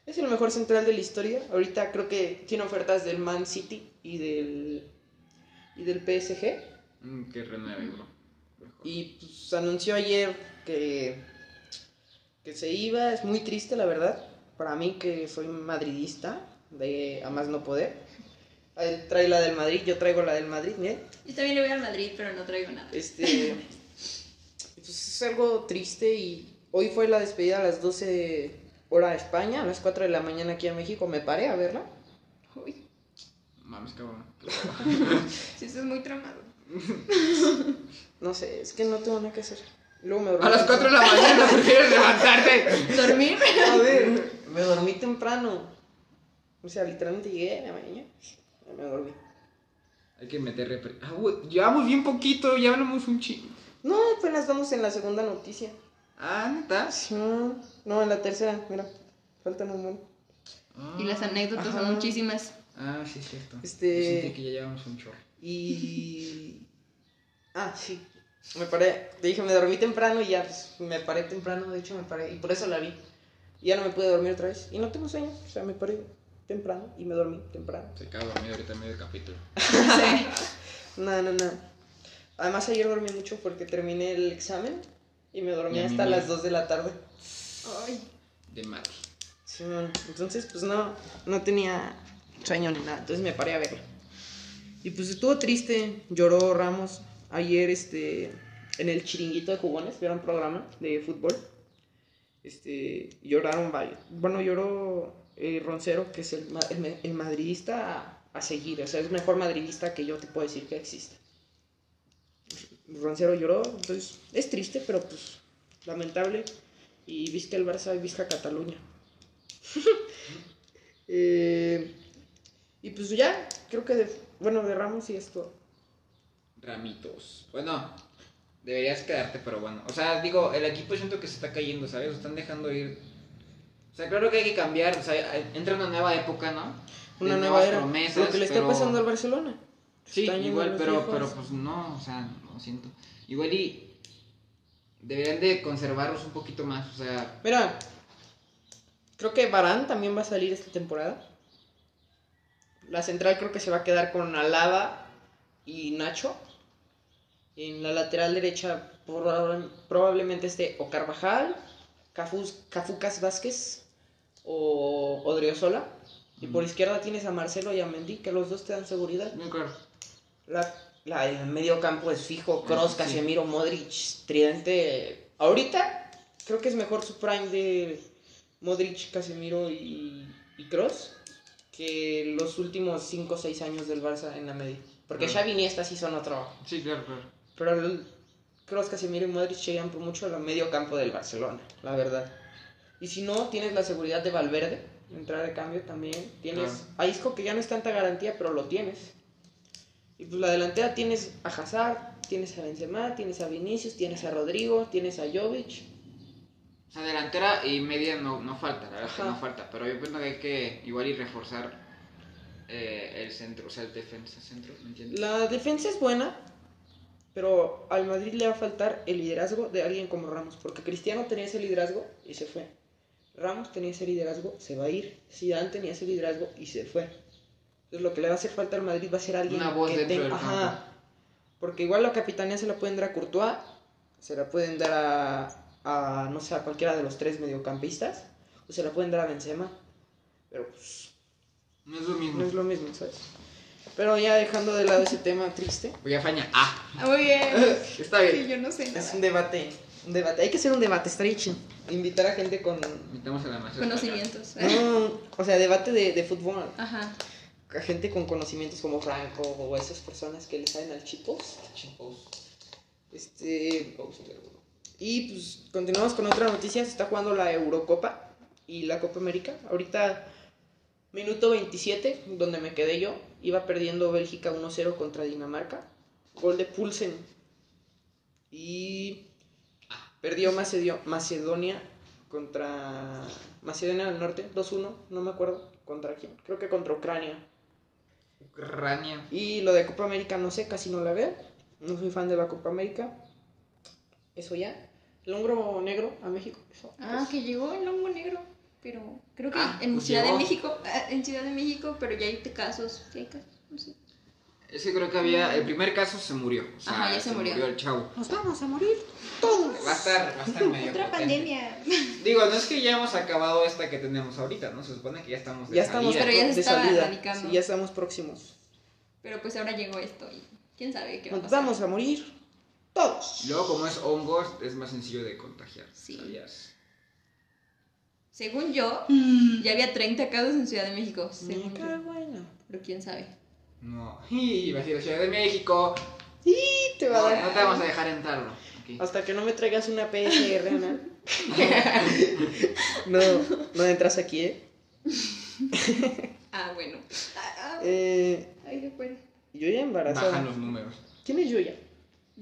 Es el mejor central de la historia. Ahorita creo que tiene ofertas del Man City y del, y del PSG. Mm, que. Y pues anunció ayer que, que se iba. Es muy triste, la verdad. Para mí, que soy madridista, de a más no poder. Él trae la del Madrid, yo traigo la del Madrid, miren. Yo también le voy al Madrid, pero no traigo nada. Este. pues es algo triste y hoy fue la despedida a las 12 hora de España, a las 4 de la mañana aquí en México. Me paré a verla. Uy, Mames, cabrón. sí, eso es muy tramado. No sé, es que no tengo nada que hacer. Luego me dormí A las 4 de la mañana prefieres levantarte. ¿Dormir? A ver, me dormí temprano. O sea, literalmente llegué, me bañé, me dormí. Hay que meter repre- Ah, llevamos bien poquito, ya hablamos un chingo. No, apenas vamos en la segunda noticia. Ah, ¿neta? Sí, no, en la tercera, mira, faltan un buen. Y las anécdotas Ajá. son muchísimas. Ah, sí, es cierto. Este- Yo sentí que ya llevamos un chorro. Y. Ah, sí. Me paré. Te dije, me dormí temprano y ya, pues me paré temprano. De hecho, me paré. Y por eso la vi. Y ya no me pude dormir otra vez. Y no tengo sueño. O sea, me paré temprano y me dormí temprano. Se quedó dormido ahorita en medio capítulo. Sí. No, no, no. Además, ayer dormí mucho porque terminé el examen y me dormí Y hasta me- las 2 de la tarde. Ay. De Mati. Sí, man. Entonces, pues no, no tenía sueño ni nada. Entonces me paré a verla. Y pues estuvo triste. Lloró Ramos. Ayer, este, en el chiringuito de jugones, vieron programa de fútbol. Este, lloraron varios. Bueno, lloró eh, Roncero, que es el, el, madridista a, a seguir. O sea, es el mejor madridista que yo te puedo decir que existe. Roncero lloró. Entonces, es triste, pero pues lamentable. Y visca el Barça y visca Cataluña. Eh, y pues ya, creo que de, bueno, de Ramos y esto. Ramitos. Bueno, deberías quedarte, pero bueno. O sea, digo, el equipo siento que se está cayendo, ¿sabes? Están dejando ir. O sea, claro que hay que cambiar. O sea, entra una nueva época, ¿no? De Una nueva era. promesas, lo que le está pero- pasando al Barcelona. Sí, Están igual, pero, pero pues no, o sea, lo siento. Igual y deberían de conservarlos un poquito más, o sea, Mira, creo que Barán también va a salir esta temporada. La central creo que se va a quedar con Alaba y Nacho. En la lateral derecha proba- probablemente esté o Carvajal, Cafus, Cafucas Vázquez o Odriozola. Y por izquierda tienes a Marcelo y a Mendy, que los dos te dan seguridad. muy claro. La, la- el medio campo es fijo, Cross, Sí. Casemiro, Modric, Tridente. Ahorita creo que es mejor su prime de Modric, Casemiro y, y Cross que los últimos 5 o 6 años del Barça en la media. Porque Mm. Xavi y Iniesta sí son otro. Sí, claro, claro. Pero el Cross, Casemiro y Modric llegan por mucho al medio campo del Barcelona, la verdad. Y si no, tienes la seguridad de Valverde, entrar de cambio también. Tienes Claro. a Isco, que ya no es tanta garantía, pero lo tienes. Y pues la delantera tienes a Hazard, tienes a Benzema, tienes a Vinicius, tienes a Rodrigo, tienes a Jovic. O sea, delantera y media no, no falta, la verdad es que Ajá. no falta, pero yo pienso que hay que igual y reforzar eh, el centro, o sea, el defensa centro, ¿me entiendes? La defensa es buena, pero al Madrid le va a faltar el liderazgo de alguien como Ramos, porque Cristiano tenía ese liderazgo y se fue. Ramos tenía ese liderazgo, se va a ir. Zidane tenía ese liderazgo y se fue. Entonces lo que le va a hacer falta al Madrid va a ser alguien Una voz que dentro tenga- del Ajá. Porque igual la capitanía se la pueden dar a Courtois, se la pueden dar a, a, no sé, a cualquiera de los tres mediocampistas, o se la pueden dar a Benzema. Pero pues No es lo mismo. no es lo mismo, ¿sabes? Pero ya dejando de lado ese tema triste, Voy a faña. Ah, Ah, Muy bien. está Sí, bien. yo no sé Es nada. un debate, un debate. Hay que hacer un debate, chido. Invitar a gente con... Invitamos a la. Conocimientos. No, o sea, debate de, de fútbol. Ajá. A gente con conocimientos como Franco o esas personas que le saben al chipos. Este... Y pues continuamos con otra noticia. Se está jugando la Eurocopa y la Copa América. Ahorita, minuto 27, donde me quedé yo. Iba perdiendo Bélgica 1-0 contra Dinamarca. Gol de Pulsen. Y perdió Macedio- Macedonia contra Macedonia del Norte 2-1. No me acuerdo contra quién. Creo que contra Ucrania. Ucrania. Y lo de Copa América no sé, casi no la veo. No soy fan de la Copa América. Eso ya. El hombro negro a México. Eso. Ah, que llegó el hongo negro. Pero creo que Ah, en pues Ciudad llegó. de México, ah, en Ciudad de México, pero ya hay casos, sí hay casos, no sé. Es que creo que había. El primer caso se murió. O sea, Ajá, ya se murió. el chavo. Nos vamos a morir todos. Va a estar, va a estar medio. Otra potente. pandemia. Digo, no es que ya hemos acabado esta que tenemos ahorita, ¿no? Se supone que ya estamos de Ya estamos salida. Pero ya se de estaba salida. erradicando. Sí, ya estamos próximos. Pero pues ahora llegó esto y quién sabe qué va a Nos pasar. vamos a morir todos. Luego, como es hongos, es más sencillo de contagiar. Sí. ¿sabías? Según yo, ya había 30 casos en Ciudad de México. Según Qué yo. bueno. Pero quién sabe. No. Y a Ciudad de México. Y te va No, a dar. no te vamos a dejar entrarlo. Ok. Hasta que no me traigas una PCR, ¿no? no, no entras aquí, ¿eh? Ah, bueno. Ah, ah, Eh, Ay, qué bueno. Yuya Bajan embarazada. los números. ¿Quién es Yuya?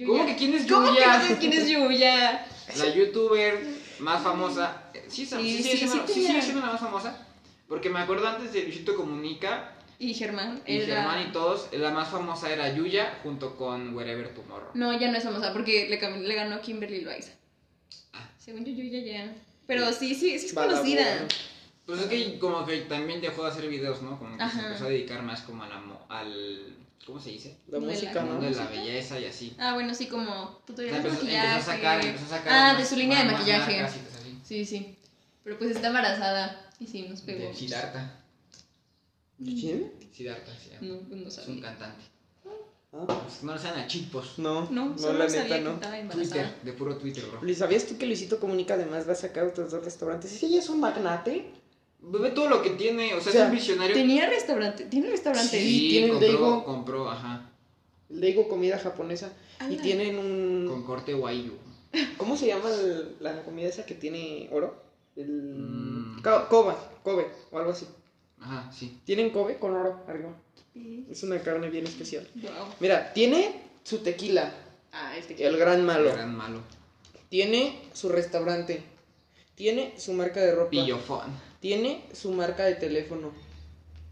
¿Cómo que quién es ¿Cómo que Yuya? no sabes quién es Yuya? La youtuber más famosa. eh, Sí, sí, Sí, sí, sí, sí sí tenía. sigue siendo la más famosa. Porque me acuerdo antes de Luisito Comunica Y Germán. y era- Germán y todos, la más famosa era Yuya junto con Wherever Tomorrow. No, ya no es famosa porque le, le ganó Kimberly Loaiza. Ah. Según yo, Yuya ya. Pero sí, sí, sí es Badabun. conocida. Pues es que como que también dejó de hacer videos, ¿no? Como que se Ajá. empezó a dedicar más como a la mo- al... ¿Cómo se dice? La música, ¿no? mundo de la belleza y así. Ah, bueno, sí, como O sea, tutoriales de empezó, maquillaje. empezó a sacar, empezó a sacar Ah, más- de su línea de más- más maquillaje. marcas así. Sí, sí. Pero pues está embarazada. Y sí, nos pegó. De Siddhartha. ¿Quién? Siddhartha se llama. No, pues no Es un sabía. cantante. Ah, Pues no le saben a chipos. no, No, no, solo la sabía neta que no. estaba Twitter, de puro Twitter, bro. Luis, ¿Sabías tú que Luisito Comunica además va a sacar otros dos restaurantes? ¿Ese ya es un magnate? Ve todo lo que tiene, o sea, O sea, es un visionario. Tenía restaurante, tiene restaurante. Sí. tiene compró, Daigo. compró, ajá, Daigo Comida Japonesa. Y Ala. tienen un... con corte guayu. ¿Cómo se llama el- la comida esa que tiene oro? El... Mm. Ko- Kobe, Kobe, o algo así. Ajá, sí. Tienen Kobe con oro arriba. Sí. Es una carne bien especial. Wow. Mira, tiene su tequila, Ah, el tequila. el gran malo. Gran malo. Tiene su restaurante. Tiene su marca de ropa. Pillofón. Tiene su marca de teléfono.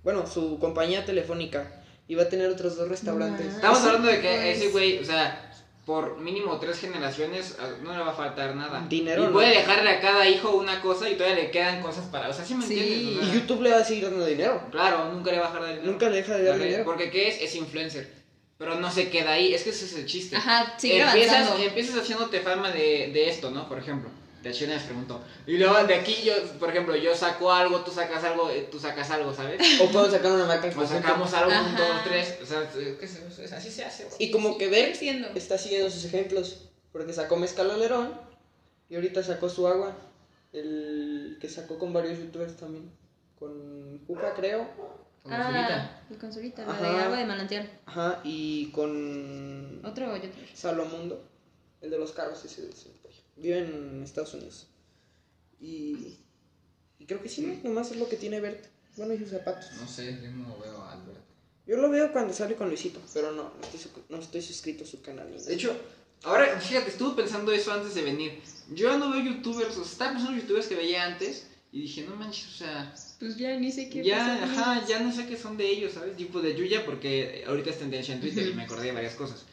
Bueno, su compañía telefónica. Y va a tener otros dos restaurantes. No. Estamos hablando de que pues. ese güey, o sea, por mínimo tres generaciones ah, no le va a faltar nada. Dinero, Y ¿no? puede dejarle a cada hijo una cosa y todavía le quedan cosas para. O sea, ¿sí me Sí. entiendes? O sea, Y YouTube le va a seguir dando dinero. Claro, nunca le va a dejar de dinero. Nunca le deja de dar dinero. Porque ¿qué es? Es influencer. Pero no se queda ahí, es que ese es el chiste. Ajá, sigue empiezas, avanzando. empiezas haciéndote fama de, de esto, ¿no? Por ejemplo, de acciones preguntó. Y luego de aquí yo, por ejemplo, yo saco algo, tú sacas algo, eh, tú sacas algo, ¿sabes? O puedo sacar una marca O conjunto. sacamos algo, un, Ajá. dos, tres. O sea, es- es- es- es- así se hace. güey. Y como que ver está siguiendo sus ejemplos. Porque sacó Mezcal Alerón. Y ahorita sacó su agua. El que sacó con varios youtubers también. Con Pupa, creo. Con. Ah, el con solita, la Ajá. de agua de manantial. Ajá. Y con Otro youtuber. Salomundo. El de los carros, ese, ese. Vive en Estados Unidos. Y, y creo que sí, ¿no? nomás es lo que tiene Bert. Bueno, y sus zapatos. No sé, yo no veo a Albert. Yo lo veo cuando sale con Luisito, pero no, no estoy, su- no estoy suscrito a su canal. De hecho, ahora, fíjate, estuve pensando eso antes de venir. Yo no veo youtubers, o sea, estaba pensando en youtubers que veía antes. Y dije, no manches, o sea, Pues ya ni sé qué ya, ajá, ya no sé qué son de ellos, ¿sabes? Tipo de Yuya, porque ahorita es tendencia en Twitter y me acordé de varias cosas.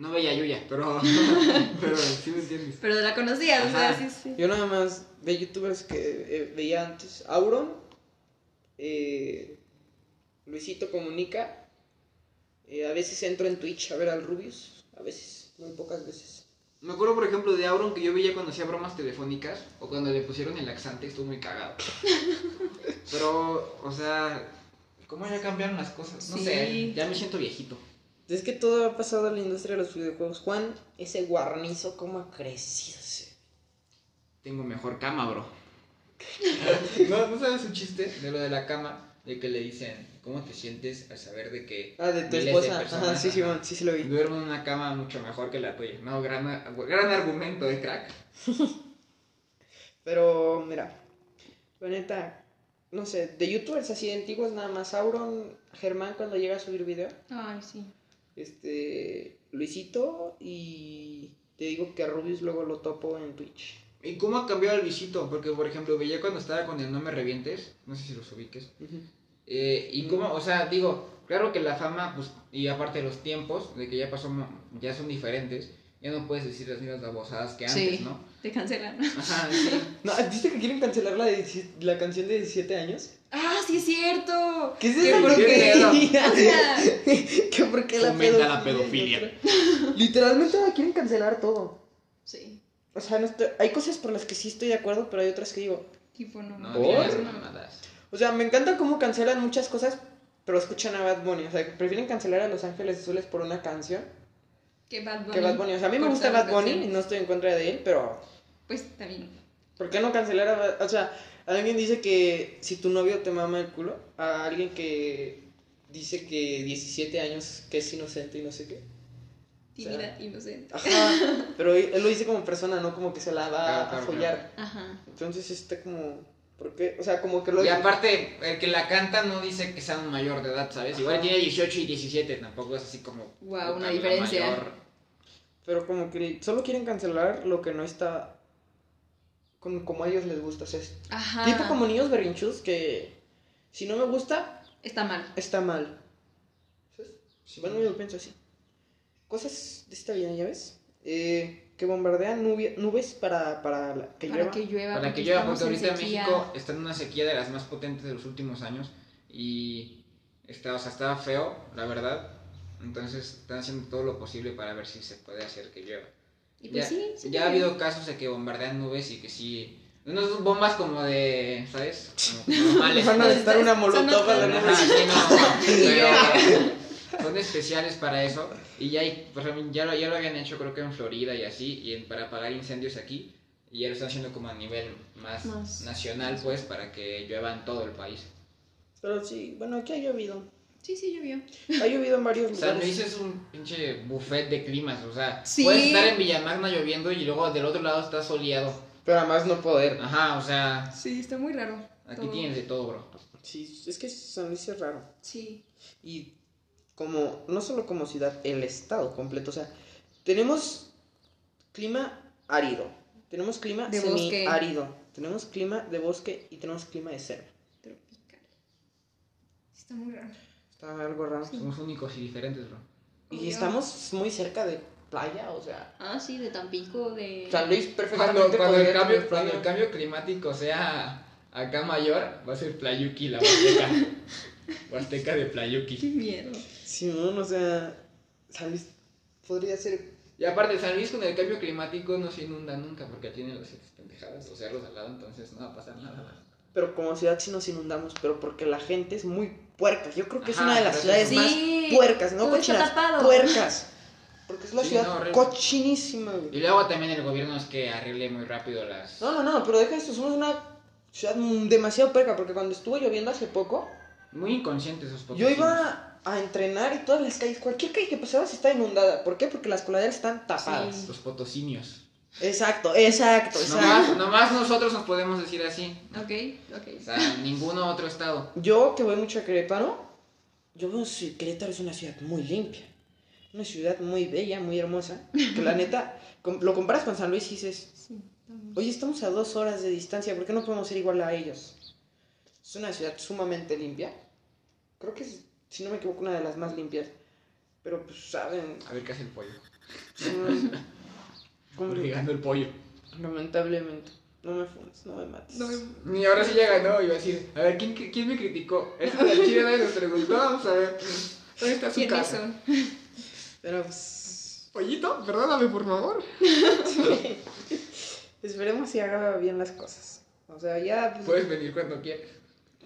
No veía a Yuya, pero, pero sí me entiendes. Pero la conocías, o sea, sí, sí. Yo nada más ve youtubers que eh, veía antes. Auron, eh, Luisito Comunica. eh, a veces entro en Twitch a ver al Rubius. A veces, muy pocas veces. Me acuerdo, por ejemplo, de Auron que yo veía cuando hacía bromas telefónicas o cuando le pusieron el laxante, estuvo muy cagado. Pero, o sea, ¿cómo ya cambiaron las cosas? No Sí. sé, ya me siento viejito. Es que todo ha pasado en la industria de los videojuegos. Juan, ese guarnizo, cómo ha crecido. Tengo mejor cama, bro. ¿No, ¿No sabes su chiste de lo de la cama? De que le dicen, ¿cómo te sientes al saber de que Ah, de tu esposa. personas, Ajá, sí, sí, man, sí, sí lo vi. duermen en una cama mucho mejor que la tuya? No, gran, gran argumento de crack. Pero, mira, la neta, no sé, de youtubers así de antiguos, nada más Auron, Germán cuando llega a subir video, Ay, sí. Este, Luisito y te digo que a Rubius luego lo topo en Twitch. ¿Y cómo ha cambiado el visito? Porque, por ejemplo, veía cuando estaba con el No Me Revientes, no sé si los ubiques, eh, y cómo, o sea, digo, claro que la fama, pues, y aparte los tiempos, de que ya pasó, ya son diferentes, ya no puedes decir las mismas babosadas que antes, sí. ¿no? Te cancelan. Ajá, sí. No, ¿viste que quieren cancelar la, de 17 la canción de 17 años? ¡Ah, sí es cierto! ¿Qué es ¿Qué eso? por ¿Qué por qué la pedofilia la pedofilia. Literalmente la quieren cancelar todo. sí. O sea, no estoy- hay cosas por las que sí estoy de acuerdo, pero hay otras que digo. Tipo, no. No mamadas. O sea, me encanta cómo cancelan muchas cosas, pero escuchan a Bad Bunny. O sea, prefieren cancelar a Los Ángeles Azules por una canción Que Bad Bunny. que Bad Bunny. O sea, a mí me gusta Bad Bunny y canciones. no estoy en contra de él, pero Pues también. ¿por qué no cancelar a Bad O sea, alguien dice que si tu novio te mama el culo, a alguien que dice que 17 años, que es inocente y no sé qué. Tímida, inocente. Ajá, pero él lo dice como persona, no como que se la va Claro, a claro, follar. Ajá. Entonces está como... Porque, o sea, como que lo Y aparte, el que la canta no dice que sea un mayor de edad, ¿sabes? Igual tiene 18 y 17, tampoco es así como... Guau, puta, una diferencia. mayor. Pero como que solo quieren cancelar lo que no está con, como a ellos les gusta. O sea, es Ajá. tipo como niños berrinchus que si no me gusta, Está mal. está mal. ¿Sabes? Sí. Bueno, yo lo pienso así. Cosas de esta vida, ¿ya ves? Eh, que bombardean nube- nubes para, para la- que Para llueva. que llueva. Para que llueva, porque ahorita sequía. México está en una sequía de las más potentes de los últimos años y está, o sea, estaba feo, la verdad. Entonces están haciendo todo lo posible para ver si se puede hacer que llueva. Y pues ya, sí, sí. ya ha habido casos de que bombardean nubes y que sí. No son bombas como de, ¿sabes? Como normales. Van a necesitar una Son molotov a la. Ajá, sí, no, pero son especiales para eso y ya, hay, ejemplo, ya, lo, ya lo habían hecho creo que en Florida y así, y en- para apagar incendios aquí, y ya lo están haciendo como a nivel más, Más- nacional pues para que llueva en todo el país. Pero sí, bueno, aquí ha llovido. Sí, sí, llovió. Ha llovido en varios San lugares. Luis es un pinche buffet de climas, o sea, Sí. puedes estar en Villamagna lloviendo y luego del otro lado está soleado. Pero además no poder. Ajá, o sea, Sí, está muy raro. aquí todo. tienes de todo, bro. Sí, es que San Luis es raro. Sí. Y como, no solo como ciudad, el estado completo. O sea, tenemos clima árido, tenemos clima De bosque. semi-árido, tenemos clima de bosque y tenemos clima de selva. Tropical. Está muy raro. Está algo raro. Somos únicos y diferentes, bro. Y estamos muy cerca de playa, o sea, Ah, sí, de Tampico, de... San Luis perfectamente Cuando, cuando el cambio, cuando el cambio climático sea acá mayor, va a ser Playuki la Huasteca. Huasteca de Qué Playuki. miedo. Simón, o sea, San Luis podría ser... Y aparte, San Luis con el cambio climático no se inunda nunca porque tiene las pendejadas, los cerros al lado, entonces no va a pasar nada. Pero como ciudad sí nos inundamos, pero porque la gente es muy puerca. Yo creo que es una de las ciudades sí. más puercas, no cochinas, puercas. Porque es la Sí, ciudad no, cochinísima, güey. Y luego también el gobierno es que arregle muy rápido las... No, no, no, pero deja eso, somos una ciudad mm, demasiado puerca, porque cuando estuvo lloviendo hace poco, Muy inconscientes esos yo potosinos. iba a entrenar y todas las calles, cualquier calle que pasabas está inundada. ¿Por qué? Porque las coladeras están tapadas. Sí. Los potosinios. Exacto, exacto, exacto. Nomás, nomás nosotros nos podemos decir así. Ok, ok. O sea, ningún otro estado. Yo que voy mucho a Querétaro, yo veo que Querétaro es una ciudad muy limpia. Una ciudad muy bella, muy hermosa. Que la neta, lo comparas con San Luis y dices, Sí, estamos- oye, estamos a dos horas de distancia, ¿por qué no podemos ser igual a ellos? Es una ciudad sumamente limpia. Creo que es, si no me equivoco, una de las más limpias. Pero pues saben, A ver qué hace el pollo. Son- como- Ligando el pollo. lamentablemente. No me fundes, no me mates. No, Y ahora sí ya ganó, iba a decir, a ver, ¿quién, quién me criticó? Eso de Chile nadie nos preguntó, vamos a ver. ¿Dónde está su ¿Quiénes casa? Pero pues... Pollito, perdóname por favor. Esperemos si haga bien las cosas. O sea, ya... pues, Puedes venir cuando quieras.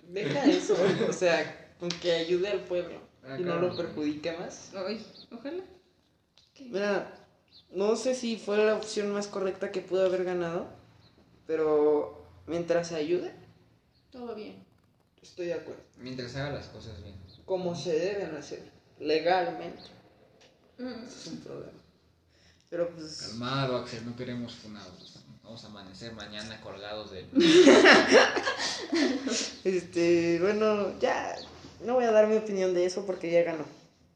Deja eso, o sea, con que ayude al pueblo Ah, y no lo perjudique más. Ay, ojalá. ¿Qué? Mira, no sé si fue la opción más correcta que pudo haber ganado, pero mientras ayude, Todo bien. estoy de acuerdo. Mientras haga las cosas bien. Como se deben hacer, legalmente, Mm. es un problema. Pero pues, Calmado, Axel, no queremos funados. Vamos a amanecer mañana colgados de... este, bueno, ya, no voy a dar mi opinión de eso porque ya ganó.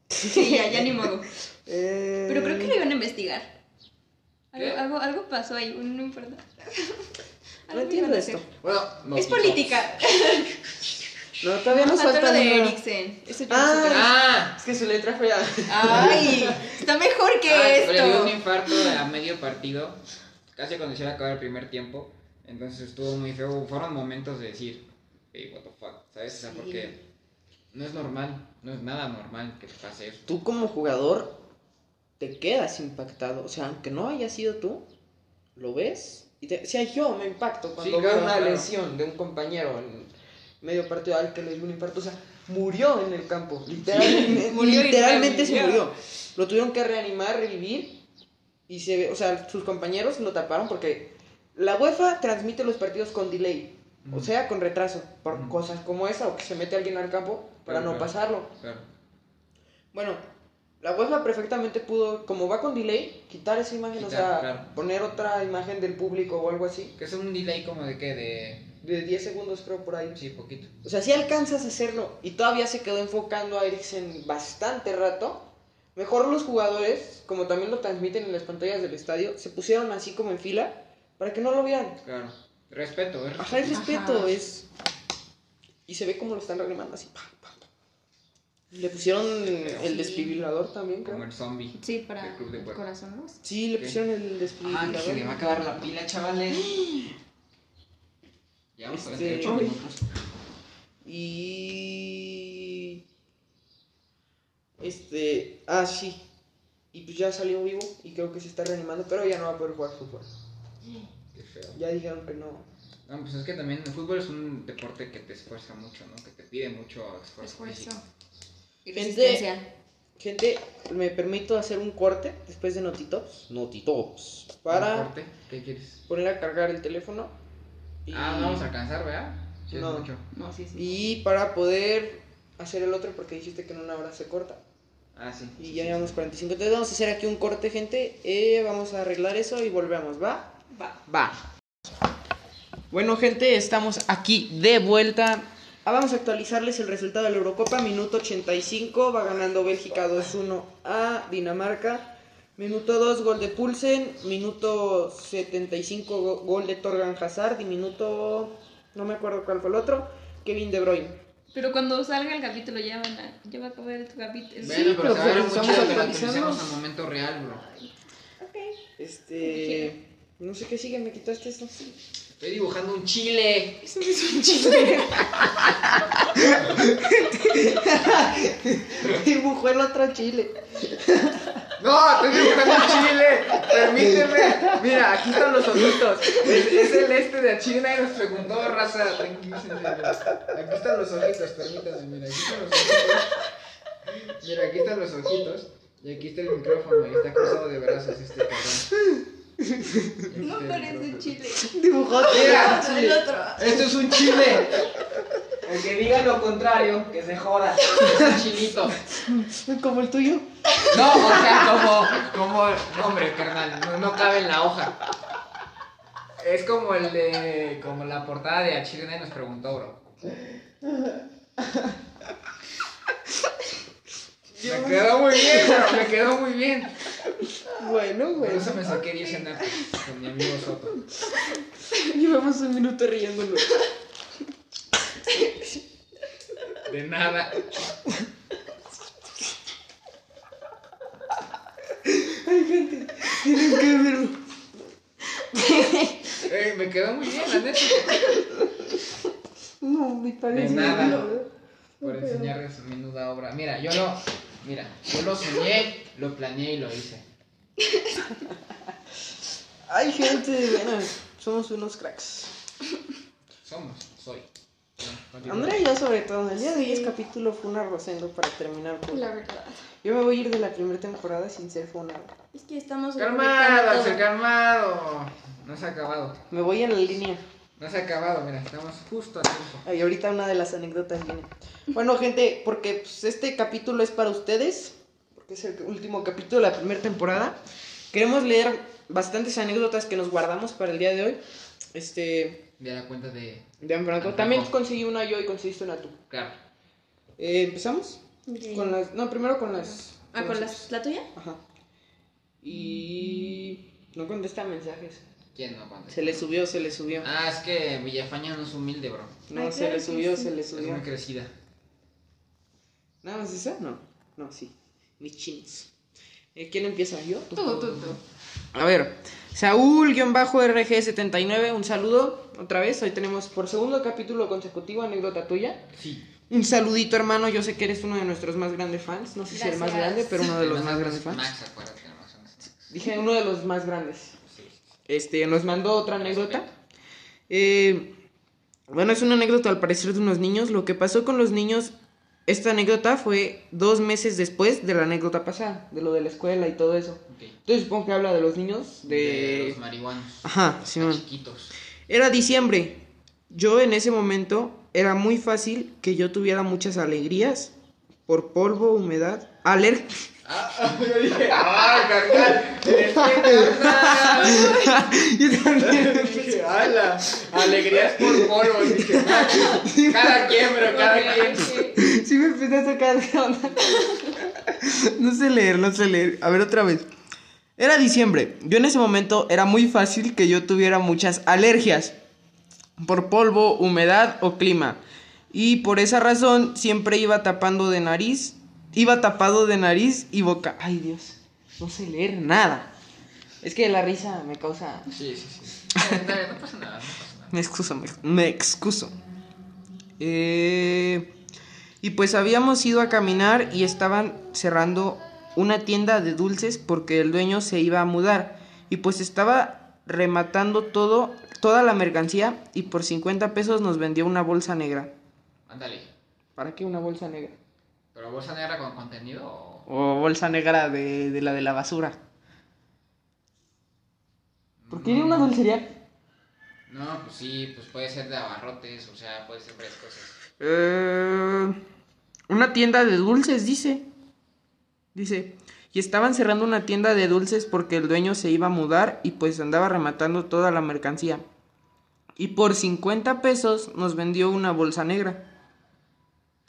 Sí, ya, ya ni modo. Eh, Pero creo que lo iban a investigar. Algo, algo, algo pasó ahí, no importa. No entiendo a esto. Bueno, no es política. No, todavía nos falta lo de una. Eriksen. Eso yo Ah. no ¡Ah! Es que su letra fea. Ay, está mejor que Ah, Le dio un esto. infarto a medio partido, casi cuando se iba a acabar el primer tiempo. Entonces estuvo muy feo. Fueron momentos de decir, hey, what the fuck, ¿sabes? O sea, Sí. porque no es normal, no es nada normal que te pase eso. tú como jugador te quedas impactado. O sea, aunque no haya sido tú, lo ves. Y te, o sea, yo me impacto cuando Sí, veo claro, una claro. lesión de un compañero en medio partido al que le dio un infarto. O sea, murió en el campo. Literalmente, Murió literalmente se murió. Lo tuvieron que reanimar, revivir. Y se ve, o sea, sus compañeros lo taparon porque la UEFA transmite los partidos con delay. O sea, con retraso. Por cosas como esa o que se mete alguien al campo para Claro, no claro. pasarlo. Claro. Bueno, la UEFA perfectamente pudo, como va con delay, quitar esa imagen, o sea, claro. poner otra imagen del público o algo así. Que es un delay como de qué, de de 10 segundos creo por ahí. Sí, poquito. O sea, si alcanzas a hacerlo y todavía se quedó enfocando a Eriksen bastante rato, mejor los jugadores, como también lo transmiten en las pantallas del estadio, se pusieron así como en fila para que no lo vean. Claro. Respeto, ¿eh? Ajá, es respeto, Ajá. es... Y se ve como lo están reanimando así. pa, pa, pa. Le pusieron el desfibrilador también, Como creo. el zombie. Sí, para del Club de el corazón, ¿no? Sí, le ¿Qué? pusieron el Ah, que desfibrilador. se le va a acabar la pila, chavales. Llevamos Este- 48 minutos. Y... Este... Ah, sí. Y pues ya salió vivo y creo que se está reanimando, pero ya no va a poder jugar fútbol. Qué feo. Ya dijeron que no. No, pues es que también el fútbol es un deporte que te esfuerza mucho, ¿no? Que te pide mucho esfuerzo. Esfuerzo. físico. Y Gente- resistencia. Gente, me permito hacer un corte después de Notitops. Notitops. ¿Un Para corte? ¿Qué quieres? poner a cargar el teléfono. Y, Ah, no vamos a alcanzar, ¿verdad? Sí, No. mucho. No, sí, sí. y para poder hacer el otro porque dijiste que en una hora se corta. Ah, sí. Y sí, ya sí, llevamos sí. 45. Entonces vamos a hacer aquí un corte, gente. Eh, vamos a arreglar eso y volvemos, ¿va? Va. Va. Bueno, gente, estamos aquí de vuelta. Ah, vamos a actualizarles el resultado de la Eurocopa. Minuto 85, va ganando Bélgica 2-1 a Dinamarca. Minuto 2, gol de Pulsen. Minuto 75, go- gol de Torgan Hazard. Y minuto, no me acuerdo cuál fue el otro, Kevin De Bruyne. Pero cuando salga el capítulo ya van a, ya va a acabar tu capítulo. Bueno, Sí, pero, pero muy estamos actualizando. actualicemos a momento real, bro. Este, no sé qué sigue, me quitaste esto. Estoy dibujando un chile. Eso es un chile. Dibujó el otro chile. No, estoy dibujando un chile. Permíteme. Mira, aquí están los ojitos. Es, es el este de Chile. Nadie nos preguntó, raza. Tranquilícense. Aquí están los ojitos. Permítanme. Mira, aquí están los ojitos. Mira, aquí están los ojitos. Y aquí está el micrófono. Y está cruzado de brazos este cabrón. No parece micrófono. chile. Dibujó Mira. El otro. Esto es un chile. El que diga lo contrario, que se joda. Es un chilito. como el tuyo. No, o sea, como, como, no, hombre, carnal, no, no cabe en la hoja. Es como el de, como la portada de A Chile nadie nos preguntó, bro. Me quedó muy bien, bro, me quedó muy bien. Bueno, Por bueno. eso me saqué 10 en arte con mi amigo Soto. Llevamos un minuto riéndonos. De nada. Ay, gente, tienen que verlo. Eh, me quedó muy bien, la neta. No, me parece. De nada. Por enseñarles su menuda obra. Mira, yo lo, mira, yo lo soñé, lo planeé y lo hice. Ay, gente, veras. Somos unos cracks. Somos, soy. Continúa. Andrea y yo, sobre todo, el día de hoy es capítulo fue un rosendo para terminar. con- La verdad. Yo me voy a ir de la primera temporada sin ser funado. Es que estamos Calmado. Axel, calmado. No se ha acabado. Me voy en la línea. No se ha acabado, mira, estamos justo a tiempo. Ay, ahorita una de las anécdotas viene. Bueno, gente, porque pues, este capítulo es para ustedes, porque es el último capítulo de la primera temporada. Queremos leer bastantes anécdotas que nos guardamos para el día de hoy. Este, De la cuenta de. de Anne Franco. Anne También conseguí una yo y conseguiste una tú. Claro. Eh, ¿Empezamos? Ok. Con las, no, primero con las. Ah, ¿con las, la tuya? Ajá. Y no contesta mensajes. ¿Quién no contesta? Se le subió, se le subió. Ah, es que Villafaña no es humilde, bro. No, Ay, se claro le que subió, sí. se le Es subió. muy crecida. ¿Nada más eso? No. No, sí. Mis chinos. Eh, ¿Quién empieza? ¿Yo? Tú, tú, tú. A ver, Saúl-RG79, un saludo otra vez. Hoy tenemos por segundo capítulo consecutivo anécdota tuya. Sí. Un saludito, hermano. Yo sé que eres uno de nuestros más grandes fans. No sé si el más Gracias. grande, pero uno de los más grandes fans. Max, acuérdate. Dije uno de los más grandes. Sí. Este, nos mandó otra anécdota. Eh, bueno, es una anécdota al parecer de unos niños. Lo que pasó con los niños, esta anécdota fue dos meses después de la anécdota pasada, de lo de la escuela y todo eso. Entonces supongo que habla de los niños De de... los marihuanos. Ajá, Simón. Chiquitos. Era diciembre. Yo en ese momento era muy fácil que yo tuviera muchas alegrías por polvo, humedad, aler... Ah, yo dije, ah, carnal, es que carnal. Yo también. Dije, ala, alegrías por polvo. Dije, "Ah, cada quien, pero cada quien. Sí me empecé a sacar de onda. No sé leer, no sé leer. A ver otra vez. Era diciembre. Yo en ese momento era muy fácil que yo tuviera muchas alergias. Por polvo, humedad o clima. Y por esa razón siempre iba tapando de nariz. Iba tapado de nariz y boca. Ay Dios. No sé leer nada. Es que la risa me causa... Sí, sí, sí. Dale, No pasa nada, no pasa nada. Me excuso, me, me excuso. Eh, y pues habíamos ido a caminar y estaban cerrando una tienda de dulces porque el dueño se iba a mudar. Y pues estaba rematando todo, toda la mercancía y por 50 pesos nos vendió una bolsa negra. Ándale. ¿Para qué una bolsa negra? ¿Pero bolsa negra con contenido o.? O bolsa negra de, de la de la basura. ¿Por qué a una dulcería? No, pues sí, pues puede ser de abarrotes, o sea, puede ser varias cosas. Eh, una tienda de dulces, dice. Dice. Y estaban cerrando una tienda de dulces porque el dueño se iba a mudar y pues andaba rematando toda la mercancía. Y por 50 pesos nos vendió una bolsa negra.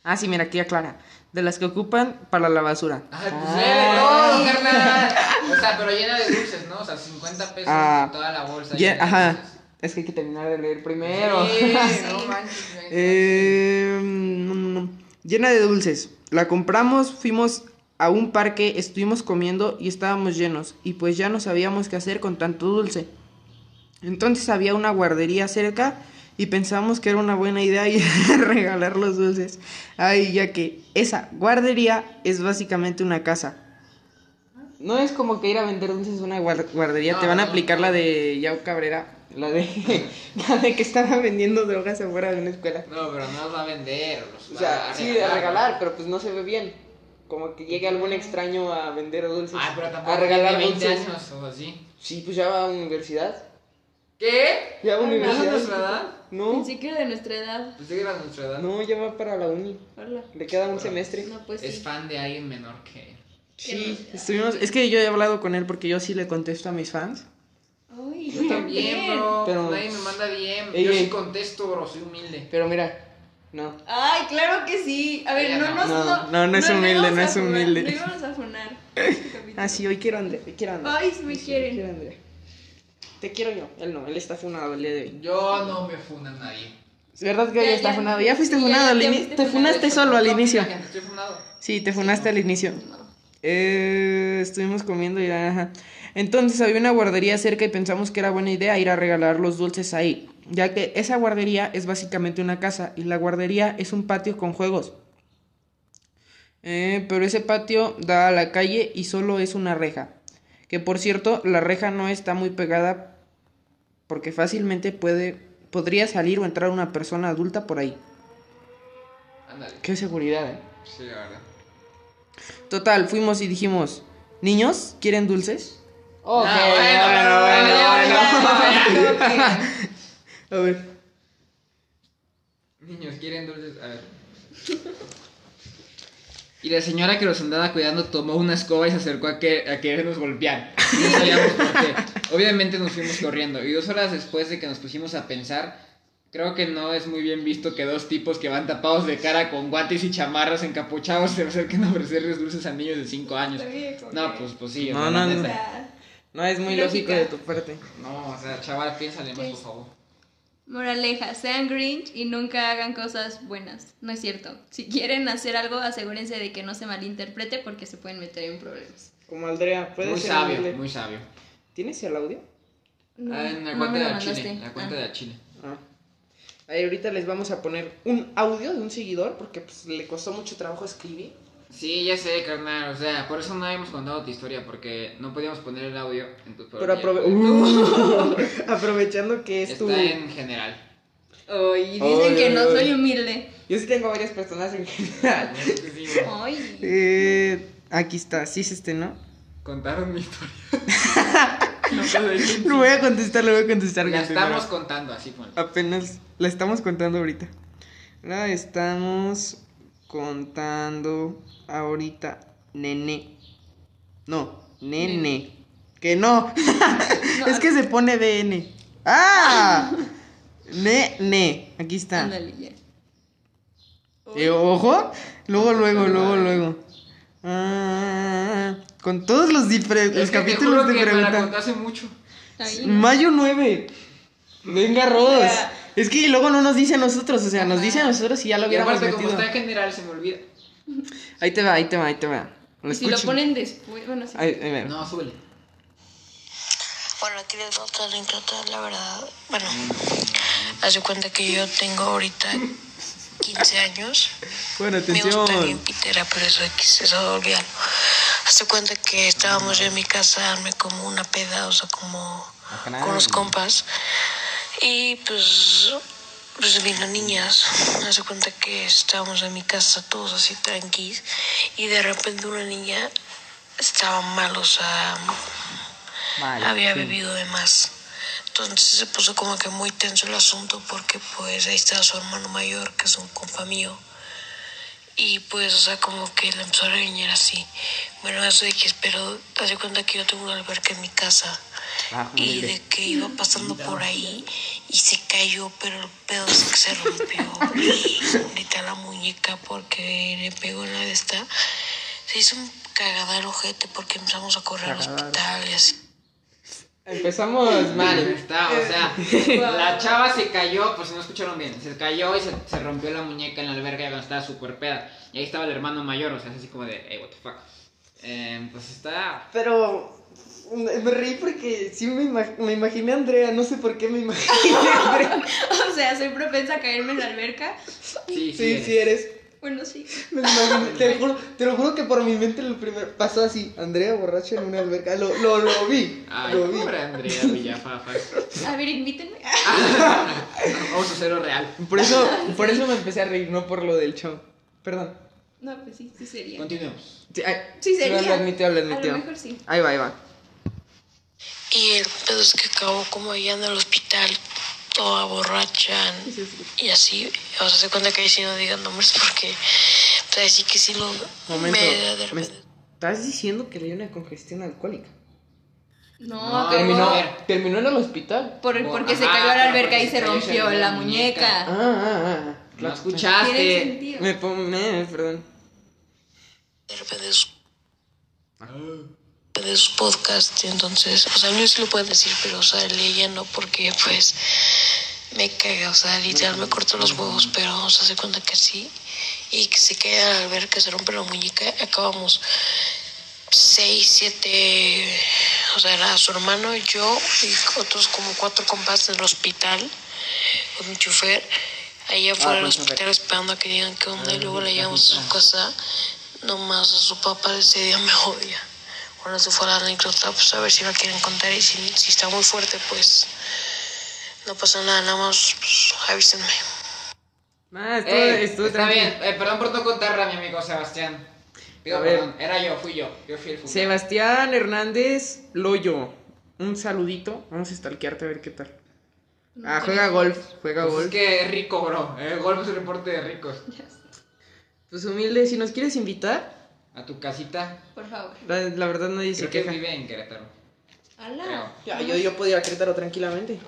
Ah, sí, mira, aquí aclara. De las que ocupan para la basura. Ay, pues ve de todo, carnal. O sea, pero llena de dulces, ¿no? O sea, 50 pesos Ah, toda la bolsa. Ya, ajá. Es que hay que terminar de leer primero. Sí, no manches, güey. Eh, no, no. Llena de dulces. La compramos, fuimos a un parque, estuvimos comiendo y estábamos llenos. Y pues ya no sabíamos qué hacer con tanto dulce. Entonces había una guardería cerca y pensamos que era una buena idea ir a regalar los dulces. Ay, ya que esa guardería es básicamente una casa. No es como que ir a vender dulces a una guar- guardería, te van a aplicar la de Yao Cabrera, la de, la de que estaba vendiendo drogas afuera de una escuela. No, pero no los va a vender. Los O sea, a sí, a regalar, pero pues no se ve bien. Como que llegue algún extraño a vender dulces. Ay, pero tampoco a regalar tiene 20 dulces. años o así. Sí, pues ya va a universidad. ¿Qué? Ya va a Ah, no. ¿Es de universidad. nuestra edad? No, Pensé que era de nuestra edad. Pensé que era de nuestra edad. no, ya va para la uni. Hola. Le queda un semestre. No, pues Es sí. fan de alguien menor que él. Sí, estuvimos. Es que yo he hablado con él porque yo sí le contesto a mis fans. Ay, Yo también, bro. Pero- Nadie me manda bien. Ey, Yo ey. sí contesto, bro. Soy humilde. Pero mira, no. Ay, claro que sí. A ver, no, no. no, No, no, no es humilde, no es humilde. No íbamos a funar. este. Ah, sí, hoy quiero a Andrea. Hoy quiero a Andrea. Ay, si me Sí, quieren. quiero a Andrea. Te quiero yo. Él no, él está funado el día de hoy. Yo no me funa a nadie. Es verdad que hoy Ya, está ya. funado. Ya fuiste ya, funado ya al te ini- fuiste Te funaste solo al No, inicio. Estoy funado. Sí, te funaste al inicio. Eh, estuvimos comiendo y ajá. Entonces había una guardería cerca y pensamos que era buena idea ir a regalar los dulces ahí, ya que esa guardería es básicamente una casa y la guardería es un patio con juegos. Eh, pero ese patio da a la calle y solo es una reja. Que por cierto, la reja no está muy pegada porque fácilmente puede podría salir o entrar una persona adulta por ahí. Qué seguridad, eh. Sí, la verdad. Total, fuimos y dijimos, niños, ¿quieren dulces? Ok, Ah, bueno, bueno, bueno, bueno. A ver. Niños, ¿quieren dulces? A ver. Y la señora que los andaba cuidando tomó una escoba y se acercó a, que, a querernos golpear. No sabíamos por qué. Obviamente nos fuimos corriendo. Y dos horas después de que nos pusimos a pensar, creo que no es muy bien visto que dos tipos que van tapados de cara con guantes y chamarras encapuchados se acerquen a ofrecerles dulces a niños de 5 años. No, pues, pues sí. No, no, no. No es muy Lógica. lógico de tu parte. No, o sea, chaval, piénsale más, por favor. Moraleja, sean Grinch y nunca hagan cosas buenas. No es cierto. Si quieren hacer algo, asegúrense de que no se malinterprete porque se pueden meter en problemas. Como Andrea, puede Muy ser sabio, muy sabio. ¿Tienes el audio? No, Ah, en la no cuenta me lo de. Chile. La cuenta Ah. de Chile. Ah. Ahí ahorita les vamos a poner un audio de un seguidor porque pues, le costó mucho trabajo escribir. Sí, ya sé, carnal. O sea, por eso no habíamos contado tu historia, porque no podíamos poner el audio. Entonces, Pero ya- aprove- Uh, aprovechando que es Está tu... en general. Ay, dicen que no soy humilde. Yo sí tengo varias personas en general. Ay. Eh, aquí está, sí es este, ¿no? Contaron mi historia. no puedo decir. Lo voy a contestar, lo voy a contestar. La gente, estamos mira. contando, así fue. Apenas la estamos contando ahorita. La estamos contando ahorita, nene. No, nene. Que no. es que se pone BN. ¡Ah! Ne, ne. Aquí está. Ándale, ya. Eh, ojo. Luego, luego, luego, luego. Ah, con todos los, los capítulos juro de que me la pregunta. conté hace mucho. Ahí, ¿no? Mayo 9. Venga, Rodos. O sea- Es que luego no nos dice a nosotros, o sea, nos dice a nosotros y ya lo Y hubiéramos aparte, como metido. está en general, se me olvida. Ahí te va, ahí te va, ahí te va. Lo Y si lo ponen después, bueno, sí. Ahí, ahí va. No, súbele. Bueno, aquí les voy a otra anécdota, la verdad. Bueno, haz de cuenta que yo tengo ahorita 15 años. Bueno, Me gusta bien atención. pitera, pero eso X, eso olvídalo. Haz de cuenta que estábamos yo en mi casa, armé como una peda, o sea, como con los compas. Y pues, pues vino niñas. Haz de cuenta que estábamos en mi casa todos así tranquis. Y de repente una niña estaba mal, o sea, Vale, había sí. bebido de más. Entonces se puso como que muy tenso el asunto porque pues ahí estaba su hermano mayor, que es un compa mío. Y pues, o sea, como que le empezó a regañar así. Bueno, eso de que espero, te das cuenta que yo tengo una alberca en mi casa. Ah, Y de que iba pasando por ahí y se cayó, pero el pedo es que se rompió. Ahorita la muñeca porque le pegó en la de esta. Se hizo un cagadal ojete porque empezamos a correr al hospital y así. Empezamos mal. Está, o sea, la chava se cayó, por si no escucharon bien, se cayó y se, se rompió la muñeca en la alberca cuando estaba súper peda. Y ahí estaba el hermano mayor, o sea, es así como de, hey, what the fuck. Eh, pues está. Pero me reí porque sí me, ima- me imaginé a Andrea, no sé por qué me imaginé a Andrea. O sea, soy propensa a caerme en la alberca. Sí, sí, Sí, eres. sí eres. Bueno, sí. Me imaginé, te, lo juro, te lo juro que por mi mente lo primero pasó así, Andrea borracha en una alberca, lo, lo, lo vi, Ay, lo vi. pobre Andrea Villafafa. A ver, invítenme. Oso cero real. Por eso, por eso me empecé a reír, no por lo del show. Perdón. No, pues sí, sí sería. Continuemos. Sí, ay, Sí sería. Lo admitió, lo A admitió. lo mejor sí. Ahí va, ahí va. Y el pedo es que acabó como allá en el hospital, toda borracha y así. O sea, se cuenta que ahí sí no digan nombres porque, pues así que sí lo. Momento. me- de ¿Me repente- estás diciendo que le dio una congestión alcohólica? No, No, Terminó, terminó en el hospital. por, porque se cayó a la alberca y se rompió la la muñeca. Ah, ah, ah. No Tiene escuchaste. Me ponme, perdón. de repente de su podcast, entonces, o sea, a mí sí lo pueden decir, pero, o sea, ella no, porque, pues, me caga, o sea, literal me corto los huevos, pero, o sea, se cuenta que sí, y que se queda al ver que se rompe la muñeca, acabamos seis, siete, o sea, era su hermano, yo y otros como cuatro compas del hospital, con mi chofer, ahí afuera del con chofer. hospital esperando a que digan qué onda, y luego le llevamos a su casa, nomás a su papá ese día me odia. Bueno, si fuera la anécdota, pues a ver si la quieren contar y si, si está muy fuerte, pues no pasa nada, nada más pues, avísenme. Ah, estuvo, Ey, estuvo está tranquilo. bien. Eh, perdón por no contarle a mi amigo Sebastián. Pido A ver. perdón. Era yo, fui yo. Yo fui el. Sebastián Hernández Loyo. Un saludito. Vamos a stalkearte a ver qué tal. Ah, juega golf. Juega Pues es golf. que es rico, bro. El golf es un reporte de ricos. Pues humilde, si nos quieres invitar, A tu casita. Por favor. la, la verdad nadie se Creo que queja. vive en Querétaro. Creo. Ya, yo, yo podía ir a Querétaro tranquilamente.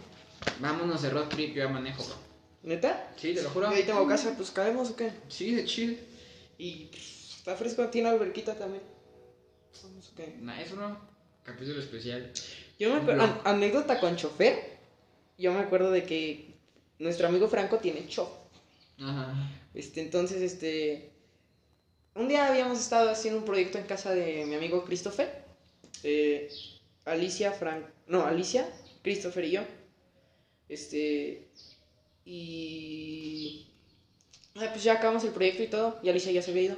Vámonos de road trip, yo ya manejo, bro. ¿Neta? Sí, te lo juro. Yo ahí tengo casa, pues caemos o qué. Sí, de chill. Y pues, está fresco, tiene alberquita también. Vamos o qué. Nice, bro. Capítulo especial. Yo me acuerdo, an- anécdota con chofer. Yo me acuerdo de que nuestro amigo Franco tiene chofer. Ajá. Este, entonces, este. Un día habíamos estado haciendo un proyecto en casa de mi amigo Christopher. eh, Alicia, Frank. No, Alicia, Christopher y yo. Este. Y. ah, pues ya acabamos el proyecto y todo. Y Alicia ya se había ido.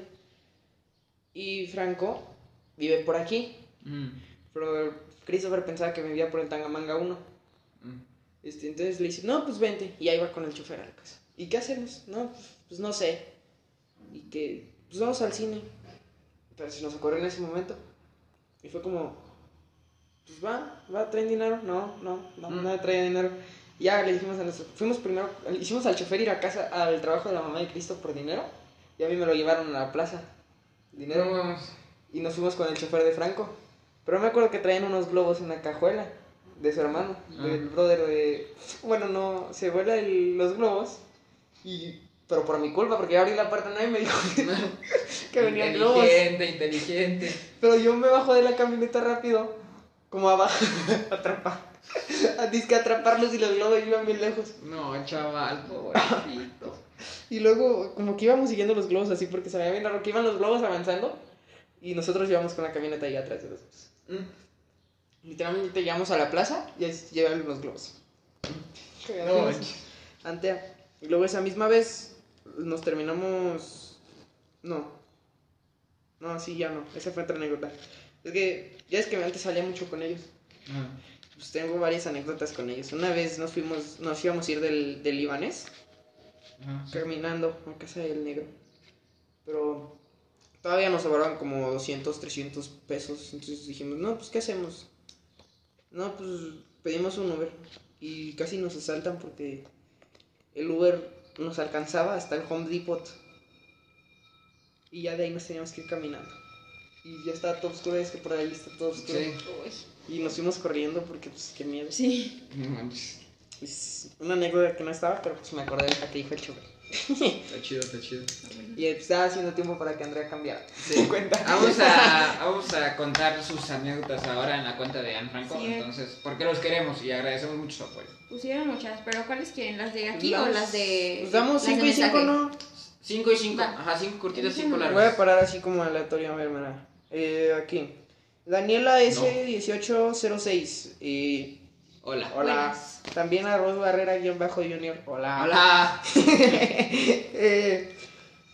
Y Franco vive por aquí. Mm, Pero Christopher pensaba que vivía por el Tangamanga 1. mm. Este, entonces le dice, no, pues vente. Y ahí va con el chofer a la casa. ¿Y qué hacemos? No, pues, pues no sé. Y que, pues vamos al cine. Pero se nos ocurrió en ese momento. Y fue como, pues va, va, traen dinero. No, no, no, Mm. no traía dinero. Y ya le dijimos a nuestro, fuimos primero, hicimos al chofer ir a casa, al trabajo de la mamá de Cristo por dinero. Y a mí me lo llevaron a la plaza. Dinero. No. Y nos fuimos con el chofer de Franco. Pero me acuerdo que traían unos globos en la cajuela de su hermano, del brother de... Bueno, no, se vuela el- los globos y... Pero por mi culpa, porque yo abrí la puerta nadie me dijo que, que venían globos. Inteligente, inteligente. Pero yo me bajo de la camioneta rápido, como abajo, atrapar. A disque atraparlos y los globos iban bien lejos. No, chaval, pobrecito. Y luego, como que íbamos siguiendo los globos así, porque se veía bien raro que iban los globos avanzando y nosotros íbamos con la camioneta ahí atrás de los globos. Mm. Literalmente llegamos a la plaza y ahí llevan los globos. No, Cagados. Antea. Y luego esa misma vez nos terminamos. No. No, sí, ya no. Esa fue otra anécdota. Es que ya es que antes salía mucho con ellos. Ah, Pues tengo varias anécdotas con ellos. Una vez nos fuimos, nos íbamos a ir del, del libanés ah, sí. caminando a casa del negro. Pero todavía nos sobraban como 200, 300 pesos. Entonces dijimos, no, pues ¿qué hacemos? No, pues pedimos un Uber. Y casi nos asaltan porque el Uber nos alcanzaba hasta el Home Depot. Y ya de ahí nos teníamos que ir caminando. Y ya estaba todo oscuro, es que por ahí está todo oscuro. Sí. Y nos fuimos corriendo porque, pues, qué miedo. Sí. No manches. Es una anécdota que no estaba, pero pues me acordé de la que dijo el chofer. Está chido, está chido. Y estaba haciendo tiempo para que Andrea cambiara. Sí. cuenta. Vamos a, vamos a contar sus anécdotas ahora en la cuenta de Anne Franco. Sí. Entonces, porque los queremos y agradecemos mucho su apoyo. Pusieron muchas, pero ¿cuáles quieren? ¿Las de aquí o las de.? Nos damos las de 5 y 5, mensaje? ¿no? 5 y 5. Va. Ajá, 5 cortitas, Empieza 5 uno. Voy a largas. parar así como aleatorio, a ver, mira. Eh, aquí. Daniela S1806. Y. Hola. Hola. Buenas. También arroz barrera guion bajo junior. Hola. Hola. Eh,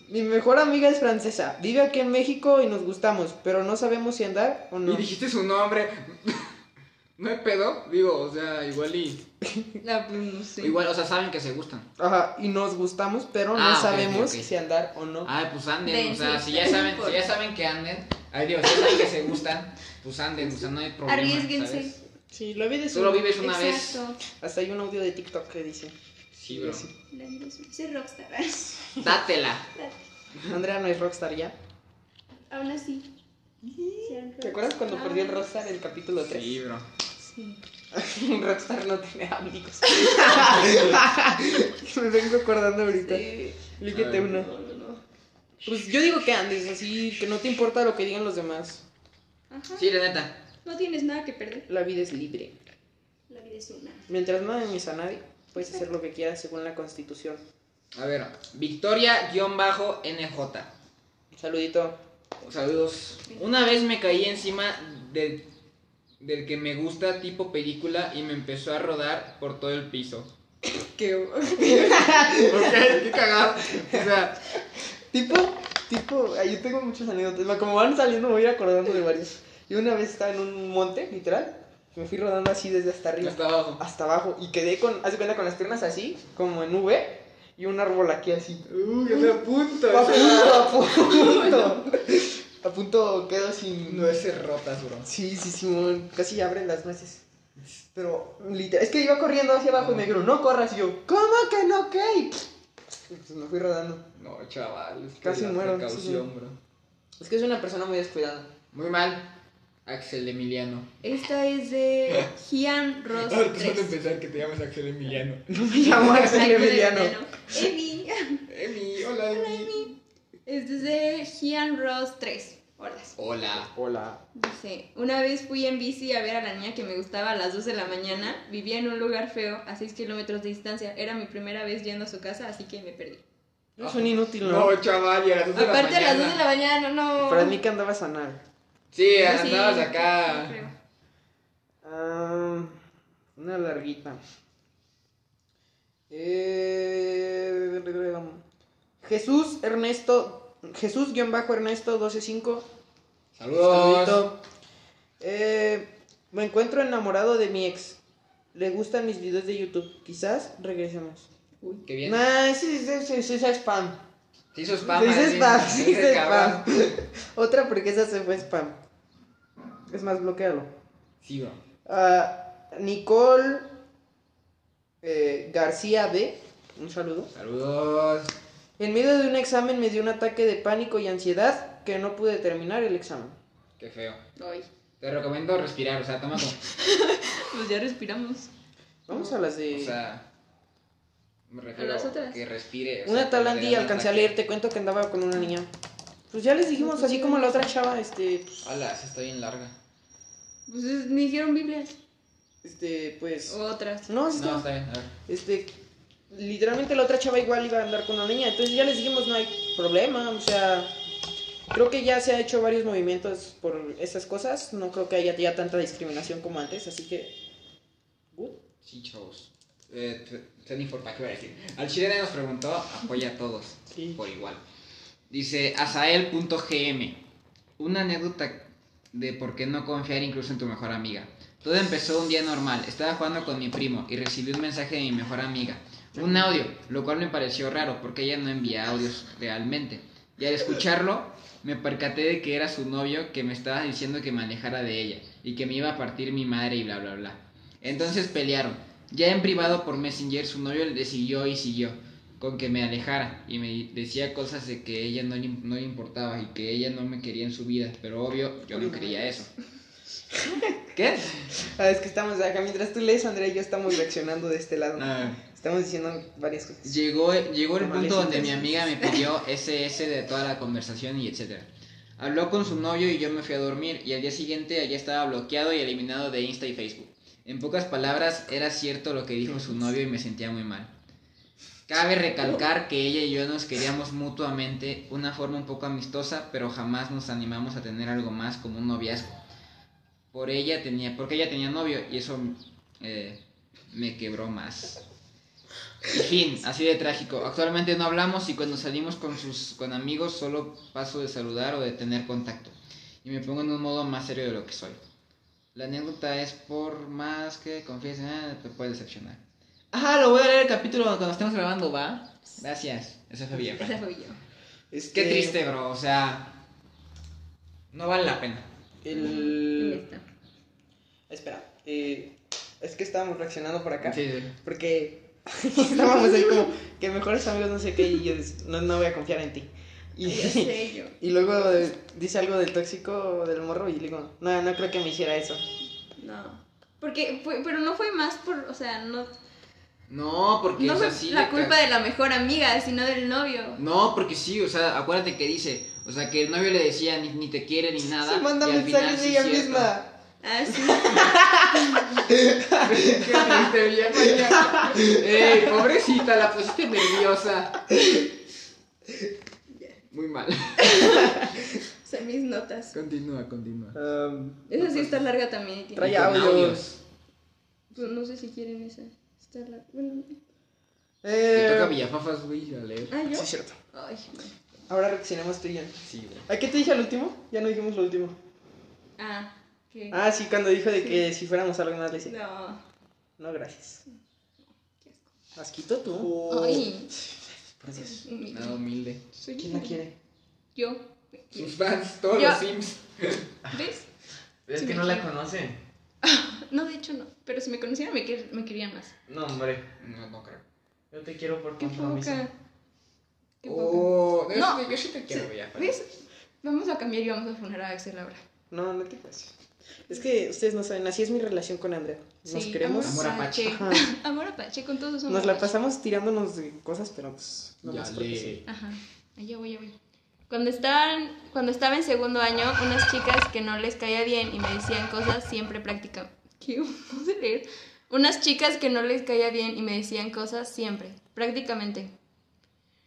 mi mejor amiga es francesa. Vive aquí en México y nos gustamos, pero no sabemos si andar o no. Y dijiste su nombre. No hay pedo, digo, o sea, igual y. La, pues, no sé. Igual, o sea, saben que se gustan. Ajá, y nos gustamos, pero Ah, no ok, sabemos si andar o no. Ah, pues anden, Den o sea, si ya saben, si ya saben que anden, ay Dios, si ya saben que se gustan, pues anden, o sea, no hay problema. Arriesguense. ¿sabes? Sí, la vida es Tú lo un- vives una vez. Hasta hay un audio de TikTok que dice. Sí, bro. Sí. La vida es un- Soy rockstar. Dátela. Andrea no es rockstar ya. Aún así. ¿Te acuerdas cuando rockstar. perdió el rockstar en el capítulo 3? Sí, bro. Sí. rockstar no tiene amigos. Me vengo acordando ahorita. Líquete Ay. uno. Pues yo digo que andes así, que no te importa lo que digan los demás. Ajá. Sí, la neta. No tienes nada que perder. La vida es libre. La vida es una. Mientras no dañes a nadie, puedes hacer lo que quieras según la constitución. A ver, Victoria-NJ. Saludito. Saludos. Una vez me caí encima del, del que me gusta tipo película y me empezó a rodar por todo el piso. Que ¿Por qué? Qué cagado. O sea, tipo, tipo, yo tengo muchas anécdotas. Como van saliendo me voy a ir acordando de varios. Yo una vez estaba en un monte, literal. Me fui rodando así desde hasta arriba. hasta abajo. hasta abajo y quedé con, haz de cuenta con las piernas así, como en V y un árbol aquí así. Uy, me apunto. A punto, a punto. A punto quedo sin. Nueces rotas, bro. Sí, sí, Simón, casi abren las nueces. Pero, literal, es que iba corriendo hacia abajo y me dijeron, no corras. Y yo, ¿cómo que no? Y pues me fui rodando. No, chaval. es que Casi muero, Precaución, sí, bro. Es que es una persona muy descuidada. Muy mal. Axel Emiliano. Esta es de Gian Ross 3. empezar que te llamas Axel Emiliano. No me llamo Axel Emiliano. Emi. Emi, hola Emi. Este es de Gian Ross 3. Hola. Hola. Hola. Dice, una vez fui en bici a ver a la niña que me gustaba a las 2 de la mañana. Vivía en un lugar feo, a 6 kilómetros de distancia. Era mi primera vez yendo a su casa, así que me perdí. Es un inútil, ¿no? No, chaval, y a las dos de la Aparte a las 2 de mañana. la mañana, no. Para mí que andabas a nada. Sí, Sí, andabas acá. Ah, una larguita. Eh, Jesús Ernesto. Jesús guion bajo Ernesto 125. Saludos. Saludito. Eh, me encuentro enamorado de mi ex. Le gustan mis videos de YouTube. Quizás regresemos. Uy, qué bien. Nah, ese ese- ese- ese es spam. Se hizo spam. Se hizo spam, se hizo spam. Otra porque esa se fue spam. Es más, bloquealo. Sí, bro. Ah, Nicole eh, García B. Un saludo. Saludos. En medio de un examen me dio un ataque de pánico y ansiedad que no pude terminar el examen. Qué feo. Ay. Te recomiendo respirar, o sea, toma como. Pues ya respiramos. Vamos a las de... O sea. Me refiero ¿A las otras? que respire. o una sea, tal Andy alcancé a leer, te cuento que andaba con una niña. Pues ya les dijimos, así como la otra chava, este, pues, Ala, esa está bien larga. Pues es- me dijeron Biblias. este, pues... Otras. No, sí No, está bien, a ver. este, literalmente la otra chava igual iba a andar con una niña, entonces ya les dijimos no hay problema, o sea, creo que ya se ha hecho varios movimientos por esas cosas, no creo que haya ya tanta discriminación como antes, así que, good. Sí, chavos. Eh, ¿para qué voy a decir? Al chileno nos preguntó, apoya a todos, Sí. por igual. Dice Asael.gm. Una anécdota de por qué no confiar incluso en tu mejor amiga. Todo empezó un día normal. Estaba jugando con mi primo y recibí un mensaje de mi mejor amiga. Un audio, lo cual me pareció raro porque ella no envía audios realmente. Y al escucharlo, me percaté de que era su novio que me estaba diciendo que me alejara de ella y que me iba a partir mi madre y bla bla bla. Entonces pelearon. Ya en privado por Messenger, su novio le siguió y siguió con que me alejara y me decía cosas de que ella no le, no le importaba y que ella no me quería en su vida, pero obvio yo no quería eso. ¿Qué? Ah, es que estamos acá, mientras tú lees, Andrea y yo estamos reaccionando de este lado. Ah. Estamos diciendo varias cosas. Llegó, llegó el punto donde mi amiga me pidió SS de toda la conversación y etcétera. Habló con su novio y yo me fui a dormir y al día siguiente ya estaba bloqueado y eliminado de Insta y Facebook. En pocas palabras, era cierto lo que dijo su novio y me sentía muy mal. Cabe recalcar que ella y yo nos queríamos mutuamente, una forma un poco amistosa, pero jamás nos animamos a tener algo más como un noviazgo. Por ella tenía, porque ella tenía novio y eso eh, me quebró más. En fin, así de trágico. Actualmente no hablamos y cuando salimos con sus con amigos solo paso de saludar o de tener contacto. Y me pongo en un modo más serio de lo que soy. La anécdota es por más que confíes, eh, te puede decepcionar. Ajá, lo voy a leer el capítulo cuando estemos grabando, ¿va? Gracias. Esa fue bien. Esa fui yo. Este, Qué triste, bro. O sea, no vale la pena. Y El... Espera, eh, es que estábamos reaccionando por acá. Sí, sí. Porque estábamos ahí como que mejores amigos no sé qué y yo des- no, no voy a confiar en ti. Y, Ya sé yo. y luego eh, dice algo del tóxico del morro y le digo, no, no creo que me hiciera eso. No. Porque fue, pero no fue más por, o sea, no, No, porque no es así. la de culpa de la mejor amiga, sino del novio. No, porque sí, o sea, acuérdate que dice, o sea, que el novio le decía ni, ni te quiere ni nada. Se manda mensajes de sí ella cierto. misma. Ah, sí. Qué triste. Ey, pobrecita, la pusiste nerviosa. Muy mal. Son mis notas. Continúa, continúa. Um, Esa sí está larga también. y tiene- Trae audios. Pues no sé si quieren esa. Está larga. Bueno. Te toca eh, Villafafas, güey, a leer. Ah, yo. sí, es cierto. Ay. Ahora reaccionamos tú y yo. Sí, güey. ¿A qué te dije al último? Ya no dijimos lo último. Ah, ¿qué? Ah, sí, cuando dijo de que si fuéramos algo más le decía. No. No, gracias. Qué asco. Asquito tú. Ay. Por Dios. humilde. Nada humilde. Soy ¿Quién la quiere? Yo. Sus fans, todos Yo- los Sims. ¿Ves? Es Sí, que no la conocen. No, de hecho no. Pero si me conocieran me, quer- me querían más. No, hombre. No, no creo. Yo te quiero por Qué compromiso. Qué poca. Oh, yo, No. sí te- yo sí te quiero. Vamos a cambiar y vamos a poner a Axel ahora. No, no te pases. Es que ustedes no saben, así es mi relación con Andrea. Nos Sí, queremos. Amor apache. Amor apache, con todos somos Nos la pasamos tirándonos de cosas, pero pues. No Ya le- sí. Ajá, allá voy, allá voy. Cuando, estaban, cuando estaba en segundo año, unas chicas que no les caía bien y me decían cosas siempre prácticamente. ¿Qué? No sé leer. Unas chicas que no les caía bien y me decían cosas siempre, prácticamente.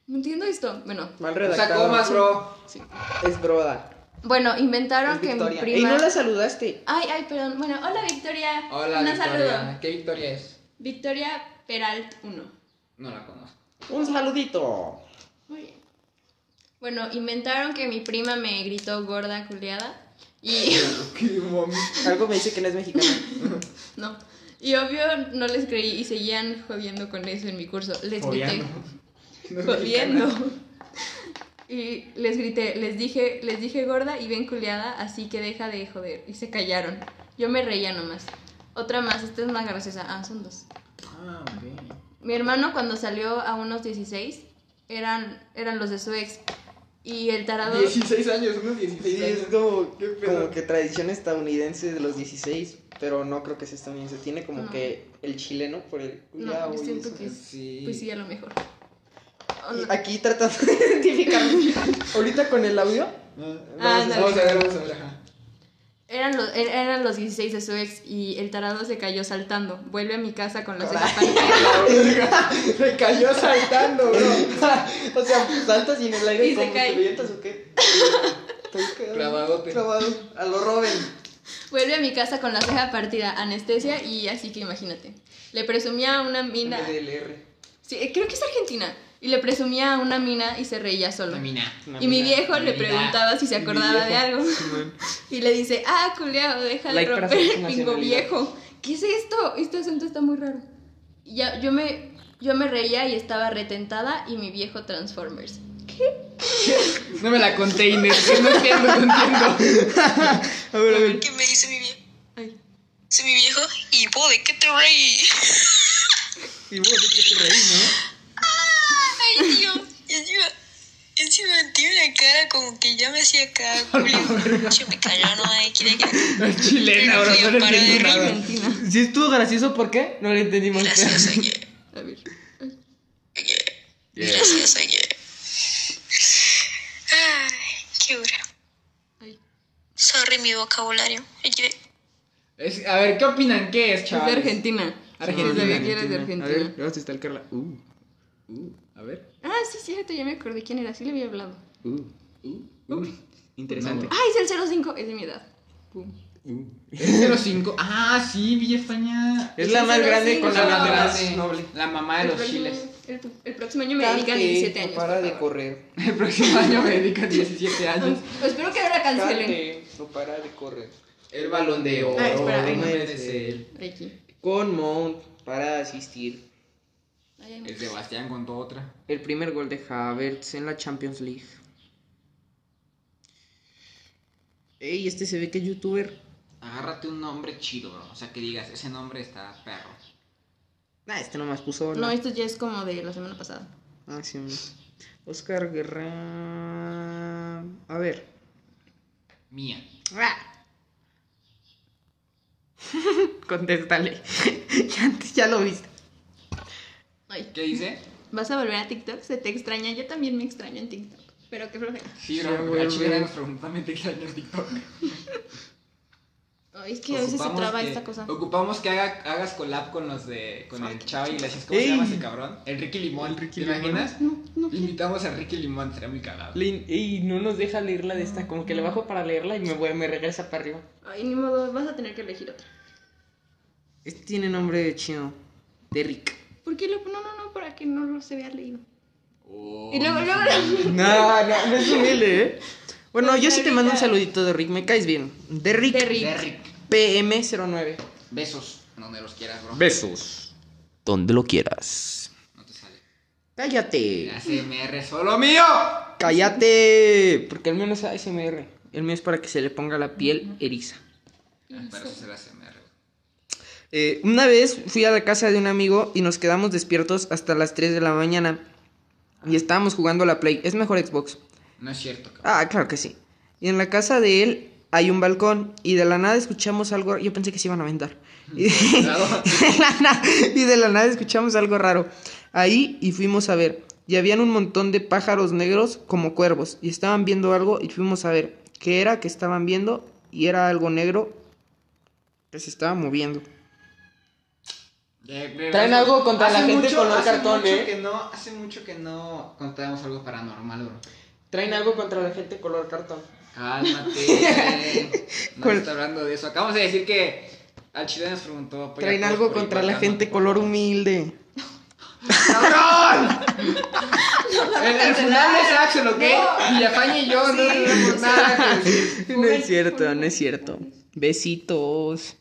No entiendo esto. Bueno, Mal O sea, redactado. comas, bro. sí. Es broda. Bueno, inventaron Es que mi prima. no la saludaste. Ay, ay, perdón. Bueno, hola Victoria. Hola, Un Victoria. saludo. ¿Qué Victoria es? Victoria Peralt 1. No la conozco. Un saludito. Muy bien. Bueno, inventaron que mi prima me gritó gorda culiada. Y. Algo me dice que no es mexicana. no. Y obvio no les creí y seguían jodiendo con eso en mi curso. Les grité. Jodiendo. Y les grité, les dije, les dije gorda y bien culiada, así que deja de joder. Y se callaron. Yo me reía nomás. Otra más, esta es más graciosa. Ah, son dos. Ah, ok. Mi hermano cuando salió a unos 16 eran, eran los de su ex. Y el tarado... 16 años, unos 16 Sí, años. es como, ¿Qué pedo? como que tradición estadounidense de los 16, pero no creo que sea estadounidense. Tiene como No. que el chileno por el No, culiao yo siento eso. que Sí. Pues sí, a lo mejor. Oh, no. Aquí tratando de identificarme. Ahorita con el audio. Ah, Vamos a ver, vamos a ver. Eran los, er- eran los 16 de su ex y el tarado se cayó saltando. Vuelve a mi casa con la ceja partida. Me cayó saltando, bro. o sea, saltas y en el aire Y se como cae. te avientas o qué. Clavadote. Clavado. A lo Robin. Vuelve a mi casa con la ceja partida, anestesia y así que imagínate. Le presumía a una mina. DLR. Sí, eh, creo que es argentina. Y le presumía a una mina y se reía solo. La mina. Y mi viejo le Mina. preguntaba si se acordaba de algo. Y le dice, ah, culeado, deja de Like romper el pingo viejo. ¿Qué es esto? Este acento está muy raro. Y ya, yo me, yo me reía y estaba retentada y mi viejo Transformers. No me la conté, Inés. No entiendo, no entiendo. A ver, a ver. ¿Qué me dice mi viejo? Ay. Dice mi viejo, ¿y vos de qué te reí? Y vos, ¿de qué te reí, no? Ay, tío. Y encima, encima tiene una cara como que ya me hacía cagar, Julio. Yo me cayó, no hay que Es chilena, bro. No le entiendo nada. Argentina. Si estuvo gracioso, ¿por qué? No lo entendimos. Gracias, oye. A ver. Gracias, oye. Ay, qué hora. Ay. Sorry mi vocabulario. Oye, Es- a ver, ¿qué opinan? ¿Qué es, Es de chaval? Argentina. Argentina, Sí, sabía que eres de A Argentina. ver, vamos a stalkearla. Uh, Uh, a ver. Ah, sí, cierto, ya me acordé quién era. Sí le había hablado. Uh, Uh, uh. Interesante. Ah, es el 05. Es de mi edad. Pum. Uh. Es 05. Ah, sí, Villa España. Es la más el grande 05. con la la más noble. La mamá de El los próximo- chiles. El, el próximo año me dedican Cante, 17 no años. para de correr. El próximo año me dedican 17 años. Pues espero que ahora cancelen. Cante, no para de correr. El balón de oro. Ah, espera, ahí no no. merece él. Aquí. Con Mount para asistir. El Sebastián contó otra. El primer gol de Havertz en la Champions League. Ey, este se ve que es youtuber. Agárrate un nombre chido, bro. O sea, que digas, ese nombre está perro. Ah, este nomás puso. No, hola. esto ya es como de la semana pasada. Ah, sí. hombre. Oscar Guerra. A ver. Mía. Ah. Contéstale. ya, antes ya lo viste. Ay, ¿Qué dice? ¿vas a volver a TikTok? ¿Se te extraña? Yo también me extraño en TikTok. Pero qué flojera. Sí, Sí, bro. güey, güey. nos extraño en TikTok. Ay, es que a veces se traba que- esta cosa. Ocupamos que haga, hagas collab con los de. con el chavo y le dices, ¿cómo Ey. se llama ese cabrón? El Ricky Limón. ¿Te Limón. imaginas? No, no. Invitamos a Ricky Limón, sería muy cagado. Le- Ey, no nos deja leerla de esta. Como que le bajo para leerla y me, voy, me regresa para arriba. Ay, ni modo, vas a tener que elegir otra. Este tiene nombre chino. De Rick. ¿Por qué lo.? No, no, no, para que no lo se vea leído. Oh, y luego, no luego. No, no, no es humilde, ¿eh? Bueno, Pues yo sí te mando un saludito de Rick. Me caes bien. De Rick. De Rick. Derrick. PM09. Besos, donde los quieras, bro. Besos. Donde lo quieras. No te sale. Cállate. ASMR solo mío. Cállate. Porque el mío no es ASMR. El mío es para que se le ponga la piel eriza. Ah, Pero eso será ASMR. Eh, una vez fui a la casa de un amigo y nos quedamos despiertos hasta las 3 de la mañana. Y estábamos jugando a la Play. Es mejor Xbox. No es cierto, cabrón. Ah, claro que sí. Y en la casa de él hay un balcón y de la nada escuchamos algo. Yo pensé que se iban a aventar. Y de la y de la nada escuchamos algo raro. Ahí y fuimos a ver. Y habían un montón de pájaros negros como cuervos. Y estaban viendo algo y fuimos a ver qué era que estaban viendo. Y era algo negro que se estaba moviendo. Eh, Traen algo contra la gente mucho- color hace cartón, mucho ¿eh? Que no, hace mucho que no contamos algo paranormal, bro. Traen algo contra la gente color cartón. Cálmate. No ¿Cuál? está hablando de eso. Acabamos de decir que al chile nos preguntó. a Traen algo contra la gente color humilde. El, el funable es Axel, ¿ok? Villafaña y yo no tenemos nada que decir. No es cierto, no es cierto. Besitos.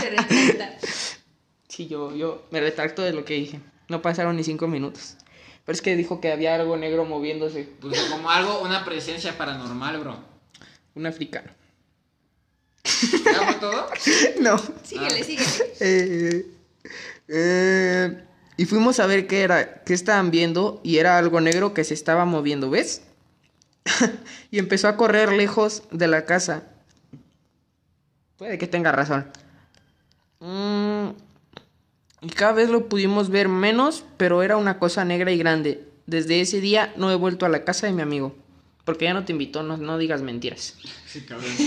Se retracta. Sí, yo, yo me retracto de lo que dije. No pasaron ni cinco minutos. Pero es que dijo que había algo negro moviéndose. Pues como algo, una presencia paranormal, bro. Un africano. ¿Ya fue todo? No. Síguele, síguele. Eh, eh, Y fuimos a ver qué era, qué estaban viendo y era algo negro que se estaba moviendo, ¿ves? y empezó a correr lejos de la casa. Puede que tenga razón. Mm, y cada vez lo pudimos ver menos, pero era una cosa negra y grande. Desde ese día no he vuelto a la casa de mi amigo. Porque ya no te invitó, no, no digas mentiras. Sí, cabrón.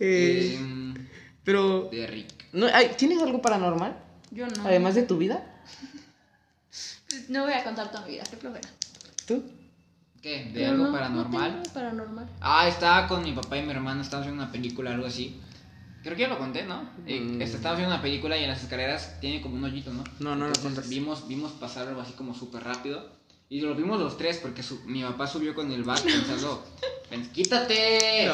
Eh, Em, pero... de Rick. ¿no, ay, ¿Tienes algo paranormal? Yo no. Además de tu vida. No voy a contar toda mi vida, qué flojera. ¿Tú? ¿Qué? ¿De Yo algo no, paranormal? No tengo paranormal. Ah, estaba con mi papá y mi hermano, estábamos viendo una película, algo así. Creo que ya lo conté, ¿no? Eh, Mm. este, estábamos viendo una película y en las escaleras tiene como un hoyito, ¿no? No, no lo Entonces, contaste. Vimos, vimos pasar algo así como súper rápido. Y lo vimos los tres porque su- mi papá subió con el bat pensando, "Pen- quítate,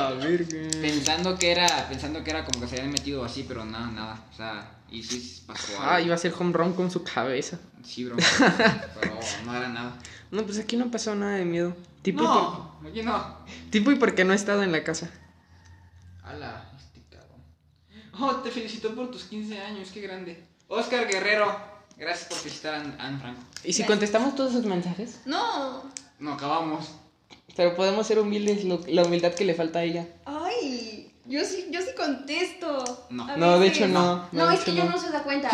pensando que era, pensando que era como que se habían metido así, pero nada, nada, o sea, y sí pasó algo. Ah, iba a ser home run con su cabeza. Sí, bro, pero no era nada. No, pues aquí no pasó nada de miedo. Tipo, No, oye, no. por- tipo y porque no he estado en la casa. Ala. Oh, te felicito por tus 15 años, qué grande. Oscar Guerrero, gracias por felicitar a Anne- Franco. ¿Y si contestamos todos sus mensajes? No. No, acabamos. Pero podemos ser humildes, lo- la humildad que le falta a ella. Ay, yo sí, yo sí contesto. No. No, de hecho no. No, de es que hecho yo no se da cuenta.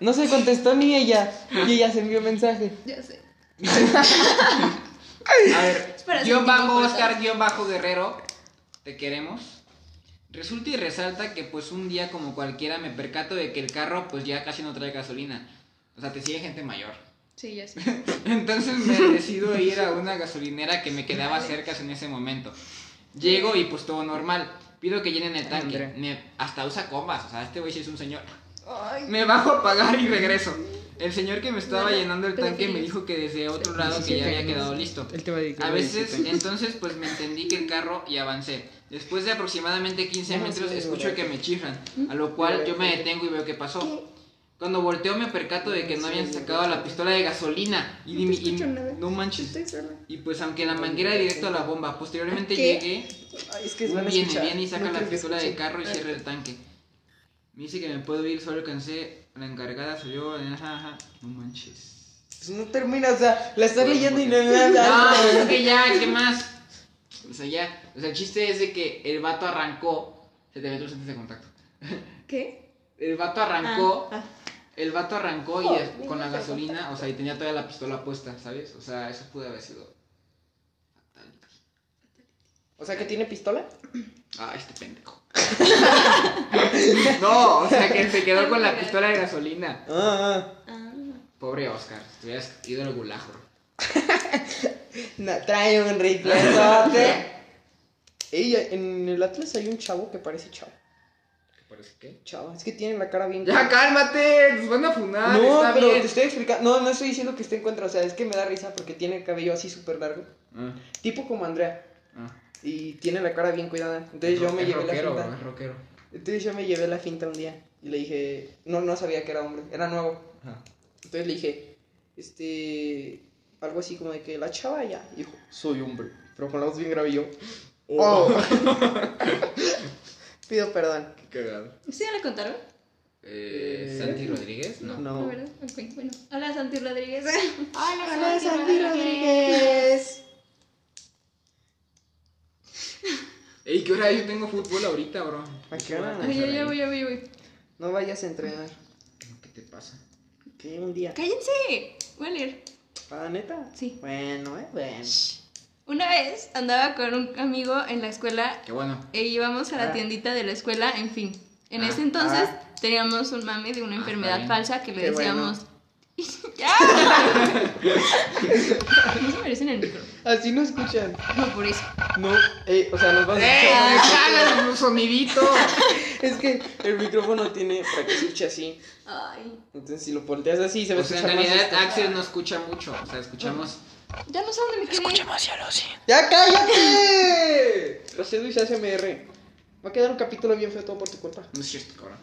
No se contestó ni ella. Y ella se envió mensaje. Ya sé. A ver, guion bajo. Oscar, guion bajo Guerrero, te queremos. Resulta y resalta que pues un día como cualquiera me percato de que el carro pues ya casi no trae gasolina. O sea, te sigue gente mayor. Sí, ya sé. Entonces me decido ir a una gasolinera que me quedaba cerca en ese momento. Llego y pues todo normal. Pido que llenen el tanque. Me- hasta usa combas. O sea, este güey sí es un señor. Ay. Me bajo a pagar y regreso. El señor que me estaba llenando el tanque me dijo que desde otro lado que ya había quedado listo. A veces, 17. entonces, pues me entendí que el carro y avancé. Después de aproximadamente 15 No, metros, escucho que me chifran, a lo cual yo me detengo y veo qué pasó. Cuando volteo me percato de que no habían sacado la pistola de gasolina. Y, No y- no manches. Y pues aunque la manguera directo a la bomba, posteriormente ¿Qué? llegué, Ay, es que viene, escuchar. viene y saca No la pistola de carro y cierra el tanque. Me dice que me puedo ir, solo alcancé, la encargada salió, ajá, ajá. No manches. Pues no termina, o sea, la estás leyendo y no No, pues es que ya, ¿qué más? O sea, ya. O sea, el chiste es de que el vato arrancó. Se te metió antes de contacto. ¿Qué? El vato arrancó. Ah, El vato arrancó y Oh, con la gasolina, o sea, y tenía toda la pistola puesta, ¿sabes? O sea, eso pudo haber sido. O sea, que tiene pistola. Ah, este pendejo. No, o sea, que se quedó con la pistola de gasolina. Ah, ah. Pobre Oscar, te hubieras ido al gulajo. No, trae un riflezote. Ey, en el Atlas hay un chavo que parece chavo. ¿Qué parece qué? Chavo, es que tiene la cara bien. Ya, cálmate, nos van a funar, no, está pero bien. te estoy explicando. No, no estoy diciendo que esté en contra. O sea, es que me da risa porque tiene el cabello así súper largo. Ah, Tipo como Andrea. ah. Y tiene la cara bien cuidada. Entonces yo me Es llevé rockero, la finta. es rockero. Entonces yo me llevé la finta un día. Y le dije. No, no sabía que era hombre. Era nuevo. Ajá. Entonces le dije. Este. Algo así como de que la chava ya. Y dijo, soy hombre. Pero con la voz bien grave y yo. Oh. Pido perdón. Qué cagado. ¿Sí ya le contaron? Eh, Santi Rodríguez, no. No. ¿verdad? Ok, bueno. Hola, Santi Rodríguez. Hola, Santi Rodríguez. Ey, ¿qué hora? Yo tengo fútbol ahorita, bro. ¿A qué hora? Ay, ya, ya voy, ya voy, ya voy. No vayas a entrenar. ¿Qué te pasa? Que un día. ¡Cállense! Voy a leer. ¿Ah, neta? Sí. Bueno, eh, bueno. Una vez andaba con un amigo en la escuela Qué bueno. e íbamos a la Ah. tiendita de la escuela, en fin. En Ah, ese entonces ah. teníamos un mame de una enfermedad falsa que le Qué decíamos. ¡Ya! no se merecen el micro. Así no escuchan. No, por eso. No, eh, o sea, nos van a ¡Eh! escuchar. ¡Jala un sonidito! Es que el micrófono tiene para que escuche así. Ay. Entonces, si lo volteas así, se va a O sea, en escuchar más. realidad esto. Axel no escucha mucho. O sea, escuchamos. Ya no sé dónde me quedé. ¡Ya cállate! Lo sé, Luis ASMR. Va a quedar un capítulo bien feo todo por tu culpa. No es cierto, cabrón.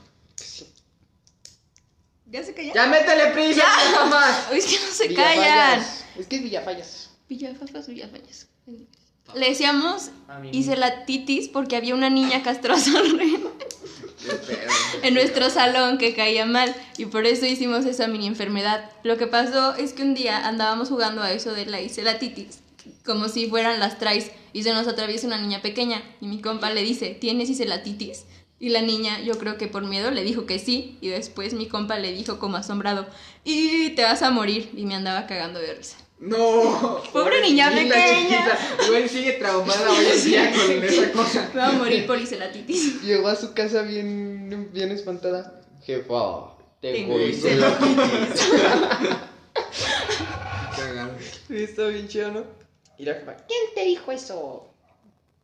¿Ya se callan? ¡Ya métele prisa, más! Es que no se callan. Es que es Villafallas. Villafafas, Villafallas. Le decíamos A mí. hice la titis porque había una niña castrosa en nuestro salón que caía mal y por eso hicimos esa mini enfermedad. Lo que pasó es que un día andábamos jugando a eso de la iselatitis, como si fueran las trays, y se nos atraviesa una niña pequeña y mi compa le dice, ¿tienes iselatitis? Y la niña, yo creo que por miedo, le dijo que sí, y después mi compa le dijo como asombrado, y te vas a morir, y me andaba cagando de risa. No. Pobre niña pequeña. chiquita. Güey, sigue traumada hoy en día con esa cosa. Va a morir por iselatitis. Llegó a su casa bien, bien espantada. Jefa, Tengo. Sí, está bien chido, ¿no? Y la jefa, ¿quién te dijo eso?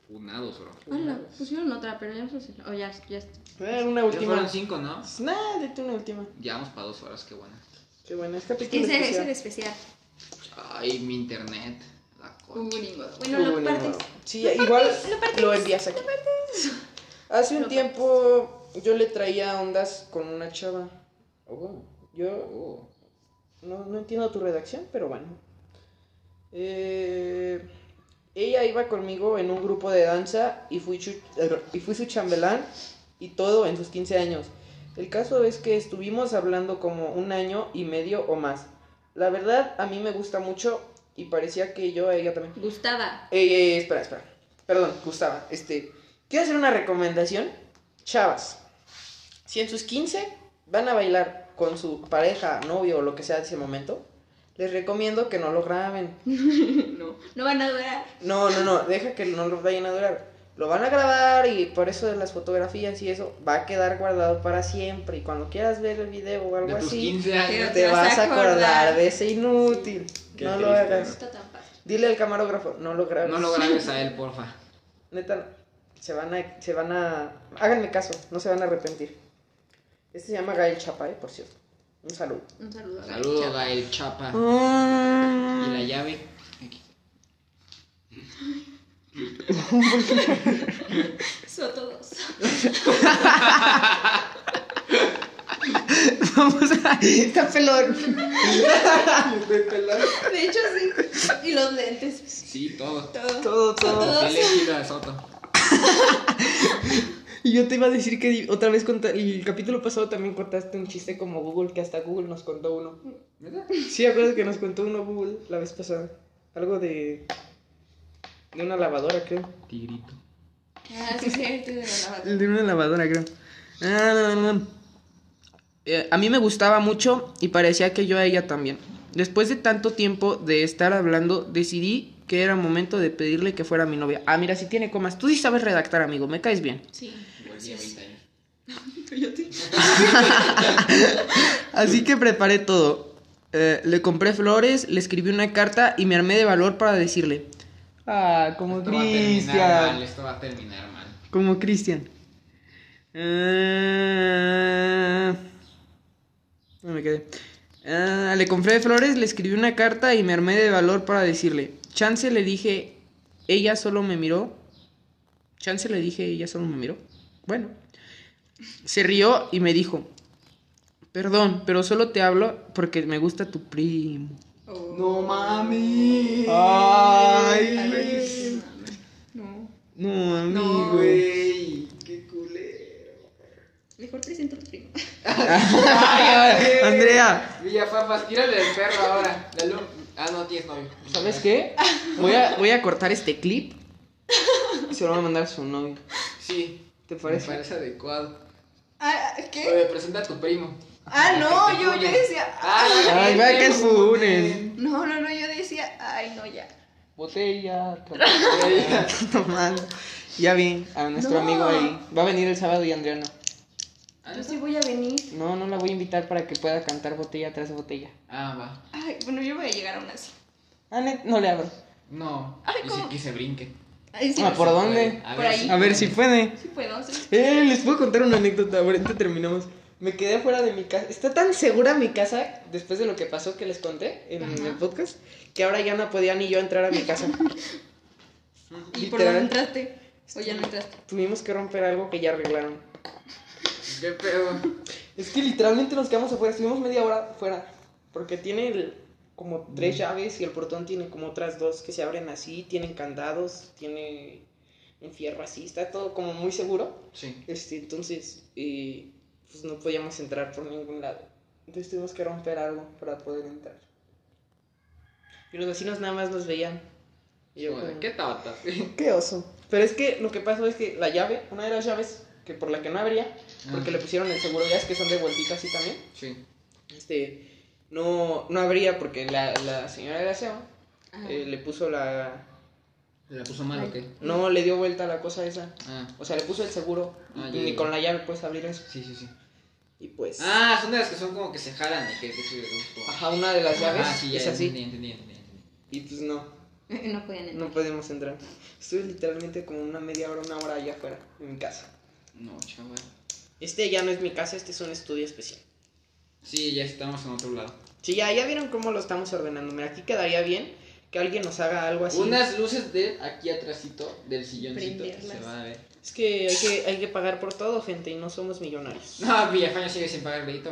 Funados, bro. Hola, pusieron otra, pero ya no sé si... Oh, ya, ya está. Una Ya última. fueron cinco, ¿no? Nada, de una última. Llevamos para dos horas, qué bueno. Qué bueno, es capítulo Ese es el especial. especial. Ay, mi internet. La. Qué Bueno, lo partes. Sí, Lo igual partes, lo partes. lo envías aquí. Hace un Lo tiempo yo le traía ondas con una chava. Oh, yo Oh. no, no entiendo tu redacción, pero bueno. Eh, ella iba conmigo en un grupo de danza y fui, chu- y fui su chambelán y todo en sus 15 años. El caso es que estuvimos hablando como un año y medio o más. La verdad, a mí me gusta mucho y parecía que yo a ella también. Gustaba. Ey, ey, espera, espera. Perdón, Gustava. Este, quiero hacer una recomendación. Chavas, si en sus 15 van a bailar con su pareja, novio o lo que sea de ese momento, les recomiendo que no lo graben. No, no van a durar. No, no, no, deja que no lo vayan a durar. Lo van a grabar y por eso de las fotografías y eso va a quedar guardado para siempre. Y cuando quieras ver el video o algo De tus así, 15 años. te vas a acordar de ese inútil. Qué no lo hagas. Dile al camarógrafo, no lo grabes. No lo grabes a él, porfa. Neta, se van a, se van a, háganme caso, no se van a arrepentir. Este se llama Gael Chapa, eh, por cierto. Un saludo. Un saludo. a Saludo, Gael Gael Chapa. Ah. Y la llave. Aquí. Soto dos. Vamos a, está pelón. Estoy pelón. De hecho, sí. Y los lentes. Sí, todo. Todo. Todo, todo. A Soto. Y yo te iba a decir que otra vez conta- el capítulo pasado también contaste un chiste como Google, que hasta Google nos contó uno. ¿Verdad? Sí, acuerdas que nos contó uno Google la vez pasada. Algo de. de una lavadora, creo. Tigrito. Ah, sí, cierto, de la lavadora. El de una lavadora, creo. Ah, no, no, no. Eh, a mí me gustaba mucho y parecía que yo a ella también. Después de tanto tiempo de estar hablando, decidí que era momento de pedirle que fuera mi novia. Ah, mira, si tiene comas. Tú sí sabes redactar, amigo. Me caes bien. Sí. Igual tiene 20 años. Fíjate. Así que preparé todo. Eh, le compré flores, le escribí una carta y me armé de valor para decirle. Ah, como Esto va a terminar mal, Cristian. esto va a terminar mal. Como Cristian. Ah, no me quedé. Ah, le compré flores, le escribí una carta y me armé de valor para decirle. Chance le dije, ella solo me miró. Chance le dije, ella solo me miró. Bueno. Se rió y me dijo, perdón, pero solo te hablo porque me gusta tu primo. Oh. No mami. Ay. No. No, amigo. No. Güey, qué culero. Mejor presento al primo. Andrea, Villafapas, tírale el perro ahora. La lu- Ah, no, tienes novio. ¿sabes qué? Voy a, voy a cortar este clip y se lo voy a mandar a su novio. Sí. ¿Te parece? Me parece adecuado. Ah, ¿qué? Oye, presenta a tu primo. Ah, no, yo, yo decía. Ay, Ay, va que funen. No, no, no, yo decía. Ay, no, ya. Botella, botella. Tomando. Ya vi a nuestro No. amigo ahí. Va a venir el sábado y Andrea no. Yo sí voy a venir. No, no la voy a invitar para que pueda cantar botella tras botella. Ah, va. Ay, bueno, yo voy a llegar aún así. Ah, net, no le abro. No. Ay, ¿cómo? que se brinque. Ay, sí. Ah, ¿por dónde? A Por ver ahí. si A ver puede. si puede. Sí puedo, sí. Eh, les puedo contar una anécdota. Ahorita terminamos. Me quedé afuera de mi casa. Está tan segura mi casa después de lo que pasó que les conté en Ajá. el podcast que ahora ya no podía ni yo entrar a mi casa. ¿Y por Literal. dónde entraste? O ya no entraste. Tuvimos que romper algo que ya arreglaron. ¿Qué pedo? Es que literalmente nos quedamos afuera. Estuvimos media hora afuera. Porque tiene el- como tres llaves y el portón tiene como otras dos que se abren así. Tienen candados. Tiene. en fierro así, está todo como muy seguro. Sí. Este, entonces, eh, pues no podíamos entrar por ningún lado. Entonces tuvimos que romper algo para poder entrar. Y los vecinos nada más nos veían. Y yo Joder, como, ¿Qué tabatas? qué oso. Pero es que lo que pasó es que la llave, una de las llaves, que por la que no abría, porque Ah. le pusieron el seguro, ya es que son de vueltita así también, Sí. este, no, no abría porque la, la señora de aseo eh, le puso la... ¿Se la puso mal o qué? No le dio vuelta a la cosa esa. Ah, O sea, le puso el seguro Ah, y ya, con la llave puedes abrir eso. sí, sí, sí. Y pues... Ah, son de las que son como que se jalan y que... que se- Ajá, una de las llaves Ah, sí, ya es así. entendí, entendí, entendí, entendí. Y pues no, No podían entrar. no podemos entrar. Estuve literalmente como una media hora, una hora allá afuera, en mi casa. No, chaval. Este ya no es mi casa, este es un estudio especial. Sí, ya estamos en otro lado. Sí, ya, ya vieron cómo lo estamos ordenando. Mira, aquí quedaría bien que alguien nos haga algo así. Unas luces de aquí atrásito del silloncito que se va a ver. Es que hay, que hay que pagar por todo, gente, y no somos millonarios. No, Villafaña sigue sin pagar crédito.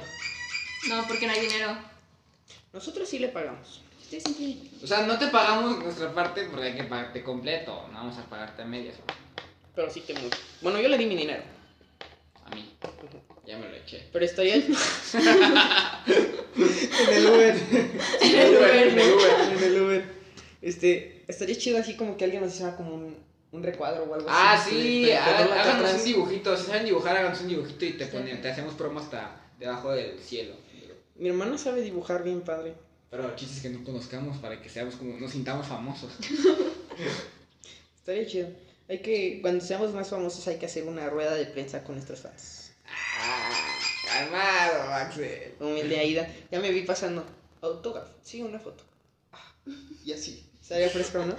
No, porque no hay dinero. Nosotros sí le pagamos. O sea, no te pagamos nuestra parte porque hay que pagarte completo. No vamos a pagarte a medias. Pero sí te mucho. Bueno, yo le di mi dinero. A mí. Ya me lo eché. Pero estaría. en el Uber. En el Uber, en el Uber. En el Uber. Este, estaría chido así como que alguien nos hiciera como un, un recuadro o algo Ah, así. sí, pero hagan- acá háganos atrás. un dibujito. Si saben dibujar, háganos un dibujito y te, pone- te hacemos promo hasta debajo del cielo. Mi hermano sabe dibujar bien padre. Pero chistes que no conozcamos para que seamos como, nos sintamos famosos. Estaría chido. Hay que, cuando seamos más famosos, hay que hacer una rueda de prensa con nuestros fans. Ah, calmado, Axel. Humilde Aida. Ya me vi pasando. Autógrafo. Sí, una foto. Ah, Y así. Estaría fresco, ¿no?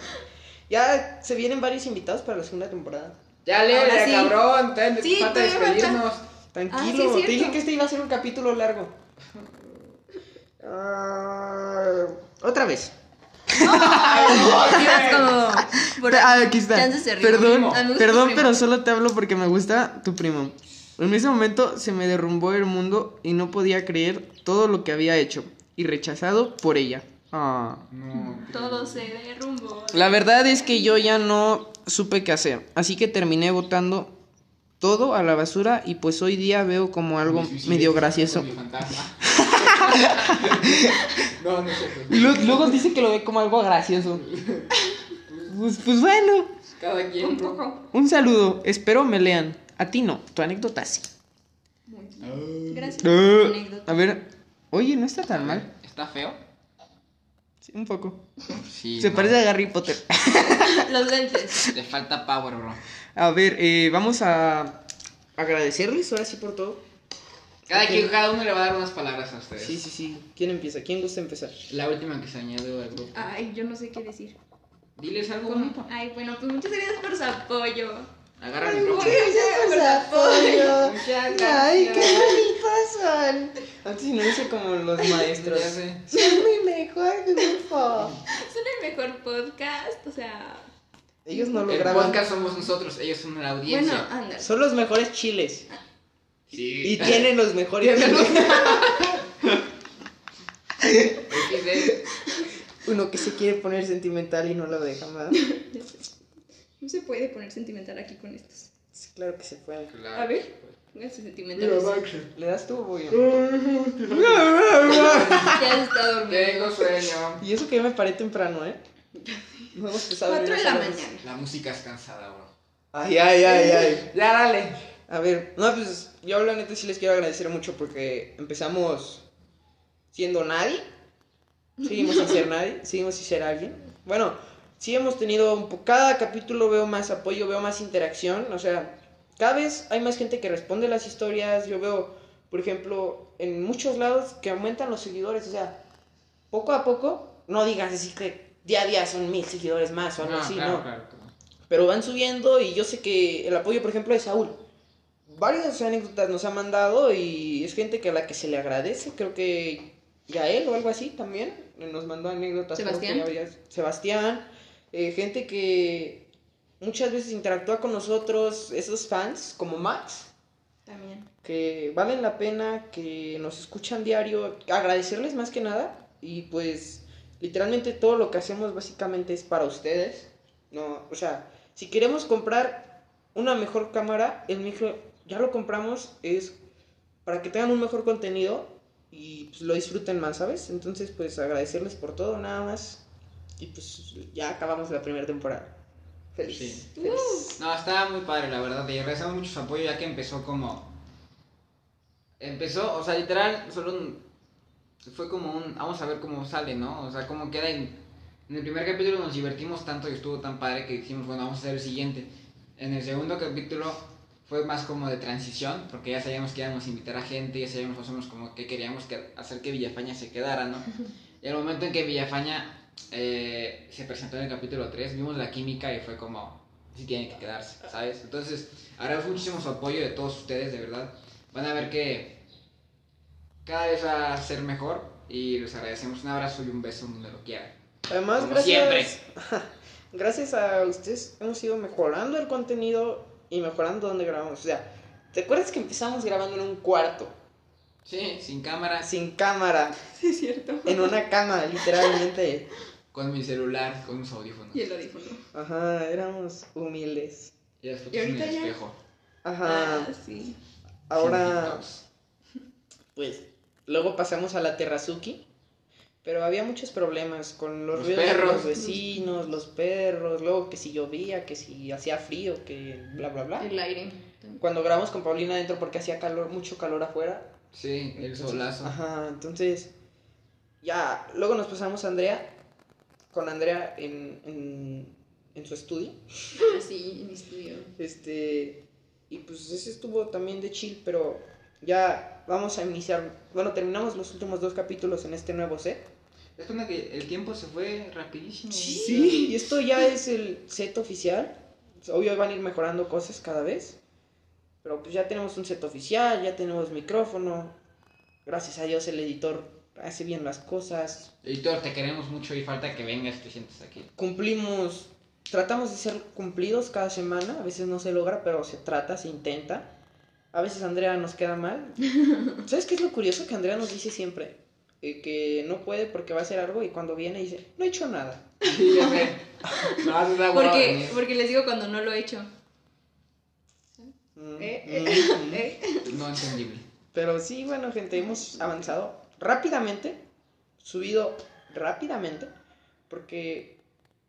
Ya se vienen varios invitados para la segunda temporada. Ya Ahora sí. cabrón. Sí, falta despedirnos. Tranquilo, Ah, sí, te dije que este iba a ser un capítulo largo. Ah, otra vez. Por- Ah, aquí está. Perdón, perdón, pero solo te hablo porque me gusta tu primo. En ese momento se me derrumbó el mundo y no podía creer todo lo que había hecho y rechazado por ella. Ah. No. Todo se derrumbó. La verdad es que yo ya no supe qué hacer, así que terminé botando todo a la basura y pues hoy día veo como algo medio gracioso. mi fantasma. no, no sé. Y lu- luego dice que lo ve como algo gracioso. Pues, pues bueno, Cada quien. Un poco. un saludo, espero me lean. A ti no, tu anécdota sí. Muy bien. Gracias por tu Uh, anécdota. a ver, oye, no está tan mal. ¿Está feo? Sí, un poco. Sí. Se no. parece a Harry Potter. Los lentes. Le falta power, bro. A ver, eh, vamos a... Agradecerles ahora sí por todo. Cada, quien, cada uno le va a dar unas palabras a ustedes. Sí, sí, sí. ¿Quién empieza? ¿Quién gusta empezar? La última que se añadió al grupo. Ay, yo no sé qué decir. Diles algo ¿Cómo? bonito. Ay, bueno, pues muchas gracias por su apoyo. Agarra el micrófono. Ay, qué bonitos son. Antes no hice como los maestros. Ya sé. Son mi mejor grupo. Son el mejor podcast, o sea... Ellos no lo El graban. podcast somos nosotros, ellos son la audiencia. Bueno, anda. Son los mejores chiles. sí. Y tienen los mejores chiles. Uno que se quiere poner sentimental y no lo deja más. No se puede poner sentimental aquí con estos. Sí, claro que se puede. Claro. A ver, pónganse sentimentales. ¿Le das tú o voy yo? Ya se está durmiendo. Tengo sueño. Y eso que yo me paré temprano, ¿eh? No hemos empezado a Cuatro de dormir la a mañana. La música es cansada, bro. Ay, ay, ay, ay. Ya, dale. A ver, no, pues yo la neta sí les quiero agradecer mucho porque empezamos siendo nadie. Seguimos sin ser nadie, seguimos sin ser alguien. Bueno, sí hemos tenido un po- cada capítulo veo más apoyo, veo más interacción, o sea, cada vez hay más gente que responde las historias, yo veo, por ejemplo, en muchos lados que aumentan los seguidores, o sea, poco a poco, no digas así que día a día son mil seguidores más o algo así, claro, no. claro, claro. Pero van subiendo y yo sé que el apoyo, por ejemplo, de Saúl. Varias anécdotas nos ha mandado y es gente que a la que se le agradece. Creo que Yael o algo así también nos mandó anécdotas. Sebastián. ya había- Sebastián. Eh, gente que muchas veces interactúa con nosotros, esos fans, como Max, También. que valen la pena, que nos escuchan diario. Agradecerles más que nada y pues literalmente todo lo que hacemos básicamente es para ustedes. No, o sea, si queremos comprar una mejor cámara, el micro ya lo compramos, es para que tengan un mejor contenido y pues, lo disfruten más, ¿sabes? Entonces, pues agradecerles por todo, nada más. Y pues ya acabamos la primera temporada. Feliz. Sí. feliz. No, estaba muy padre, la verdad. Y agradecemos mucho su apoyo ya que empezó como. Empezó, o sea, literal, solo un- Fue como un. Vamos a ver cómo sale, ¿no? O sea, cómo queda. En, en el primer capítulo nos divertimos tanto y estuvo tan padre que dijimos, bueno, vamos a hacer el siguiente. En el segundo capítulo fue más como de transición, porque ya sabíamos que íbamos a invitar a gente, ya sabíamos más o menos como que queríamos que, hacer que Villafaña se quedara, ¿no? Y el momento en que Villafaña eh, se presentó en el capítulo 3, vimos la química y fue como, sí tiene que quedarse, ¿sabes? Entonces, agradezco muchísimo su apoyo de todos ustedes, de verdad. Van a ver que cada vez va a ser mejor y les agradecemos un abrazo y un beso donde lo quieran. Además, Como gracias, gracias a ustedes hemos ido mejorando el contenido y mejorando donde grabamos. O sea, ¿te acuerdas que empezamos grabando en un cuarto, Sí, sin cámara, sin cámara, Sí, es cierto. en una cama, literalmente? con mi celular, con unos audífonos. Y el audífono. Ajá, éramos humildes. Y las fotos ¿Y en el ahorita ya? espejo. Ajá, Ah, sí. ahora, pues, luego pasamos a la Terrazuki. Pero había muchos problemas con los, Los ruidos de los vecinos, los perros, luego que si llovía, que si hacía frío, que bla, bla, bla. El aire. Cuando grabamos con Paulina adentro porque hacía calor, mucho calor afuera. Sí, el Entonces, solazo. Ajá, entonces ya, luego nos pasamos a Andrea, con Andrea en, en, en su estudio. Así, en mi estudio. Este, y pues ese estuvo también de chill, pero ya vamos a iniciar, bueno, terminamos los últimos dos capítulos en este nuevo set. Es una que el tiempo se fue rapidísimo. Sí, y esto ya es el set oficial. Obvio van a ir mejorando cosas cada vez. Pero pues ya tenemos un set oficial, ya tenemos micrófono. Gracias a Dios el editor hace bien las cosas. Editor, te queremos mucho y falta que vengas, te sientes aquí. Cumplimos, tratamos de ser cumplidos cada semana. A veces no se logra, pero se trata, se intenta. A veces Andrea nos queda mal. ¿Sabes qué es lo curioso? Que Andrea nos dice siempre eh, que no puede porque va a hacer algo y cuando viene dice, no he hecho nada. Sí, ya sé. No, Porque, porque les digo cuando no lo he hecho. Mm, ¿Eh? mm, mm. ¿Eh? No entendible. Pero sí, bueno, gente, hemos avanzado rápidamente, subido rápidamente, porque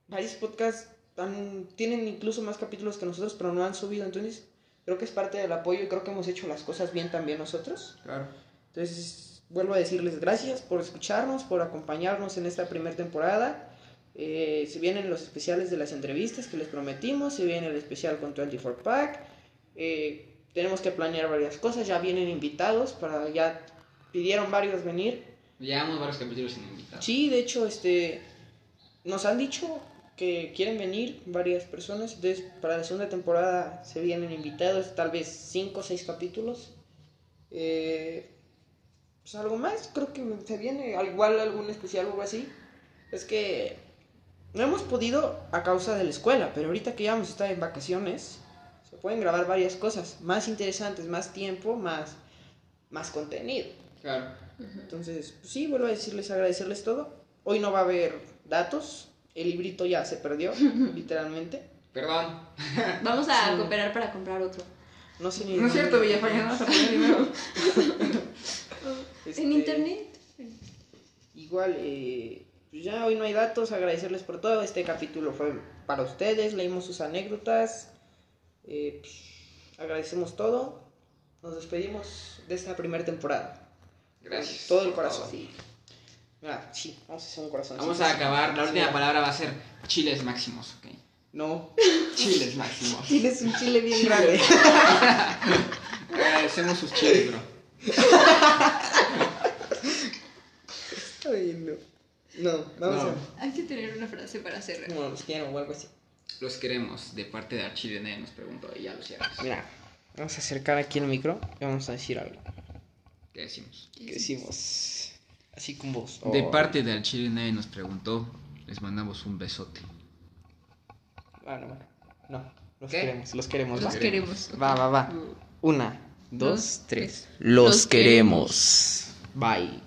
varios podcasts han- tienen incluso más capítulos que nosotros, pero no han subido, entonces creo que es parte del apoyo y creo que hemos hecho las cosas bien también nosotros. Claro. Entonces, vuelvo a decirles gracias por escucharnos, por acompañarnos en esta primera temporada. Eh, se vienen los especiales de las entrevistas que les prometimos, se viene el especial con 24 Pack. Eh, tenemos que planear varias cosas, ya vienen invitados para ya pidieron varios venir. Llevamos varios capítulos sin invitados. Sí, de hecho, este nos han dicho que quieren venir varias personas, entonces para la segunda temporada se vienen invitados, tal vez cinco o seis capítulos. Eh, pues algo más, creo que se viene, al igual algún especial o algo así. Es que no hemos podido a causa de la escuela, pero ahorita que ya vamos a estar en vacaciones, se pueden grabar varias cosas más interesantes, más tiempo, más, más contenido. Claro. Entonces, pues sí, vuelvo a decirles, agradecerles todo. Hoy no va a haber datos, el librito ya se perdió, literalmente. Perdón. Vamos a Sí. cooperar para comprar otro. No sé ni. No es cierto, Villafaña, vas a poner dinero. Este, En internet. Igual, eh, pues ya hoy no hay datos, agradecerles por todo. Este capítulo fue para ustedes, leímos sus anécdotas. Eh, pues, agradecemos todo. Nos despedimos de esta primera temporada. Gracias. Todo el corazón. Ah, sí, vamos a hacer un corazón. Vamos a acabar. La última Sí. palabra va a ser chiles máximos, ok. No, Chiles máximos. tienes un chile bien grande. Agradecemos sus chiles, bro. Ay, no. No, vamos No. a. Hay que tener una frase para cerrar. Como los quiero o algo así. Los queremos. De parte de Archile nadie nos preguntó y ya lo cierras. Mira, vamos a acercar aquí el micro y vamos a decir algo. ¿Qué decimos? ¿Qué decimos? Así con. De Oh. parte de Archile nadie nos preguntó. Les mandamos un besote. Bueno, bueno. No, los ¿Qué? queremos, los queremos. Los va. queremos. Va, va, va. Una, dos, Dos, tres. tres. Los queremos. Bye.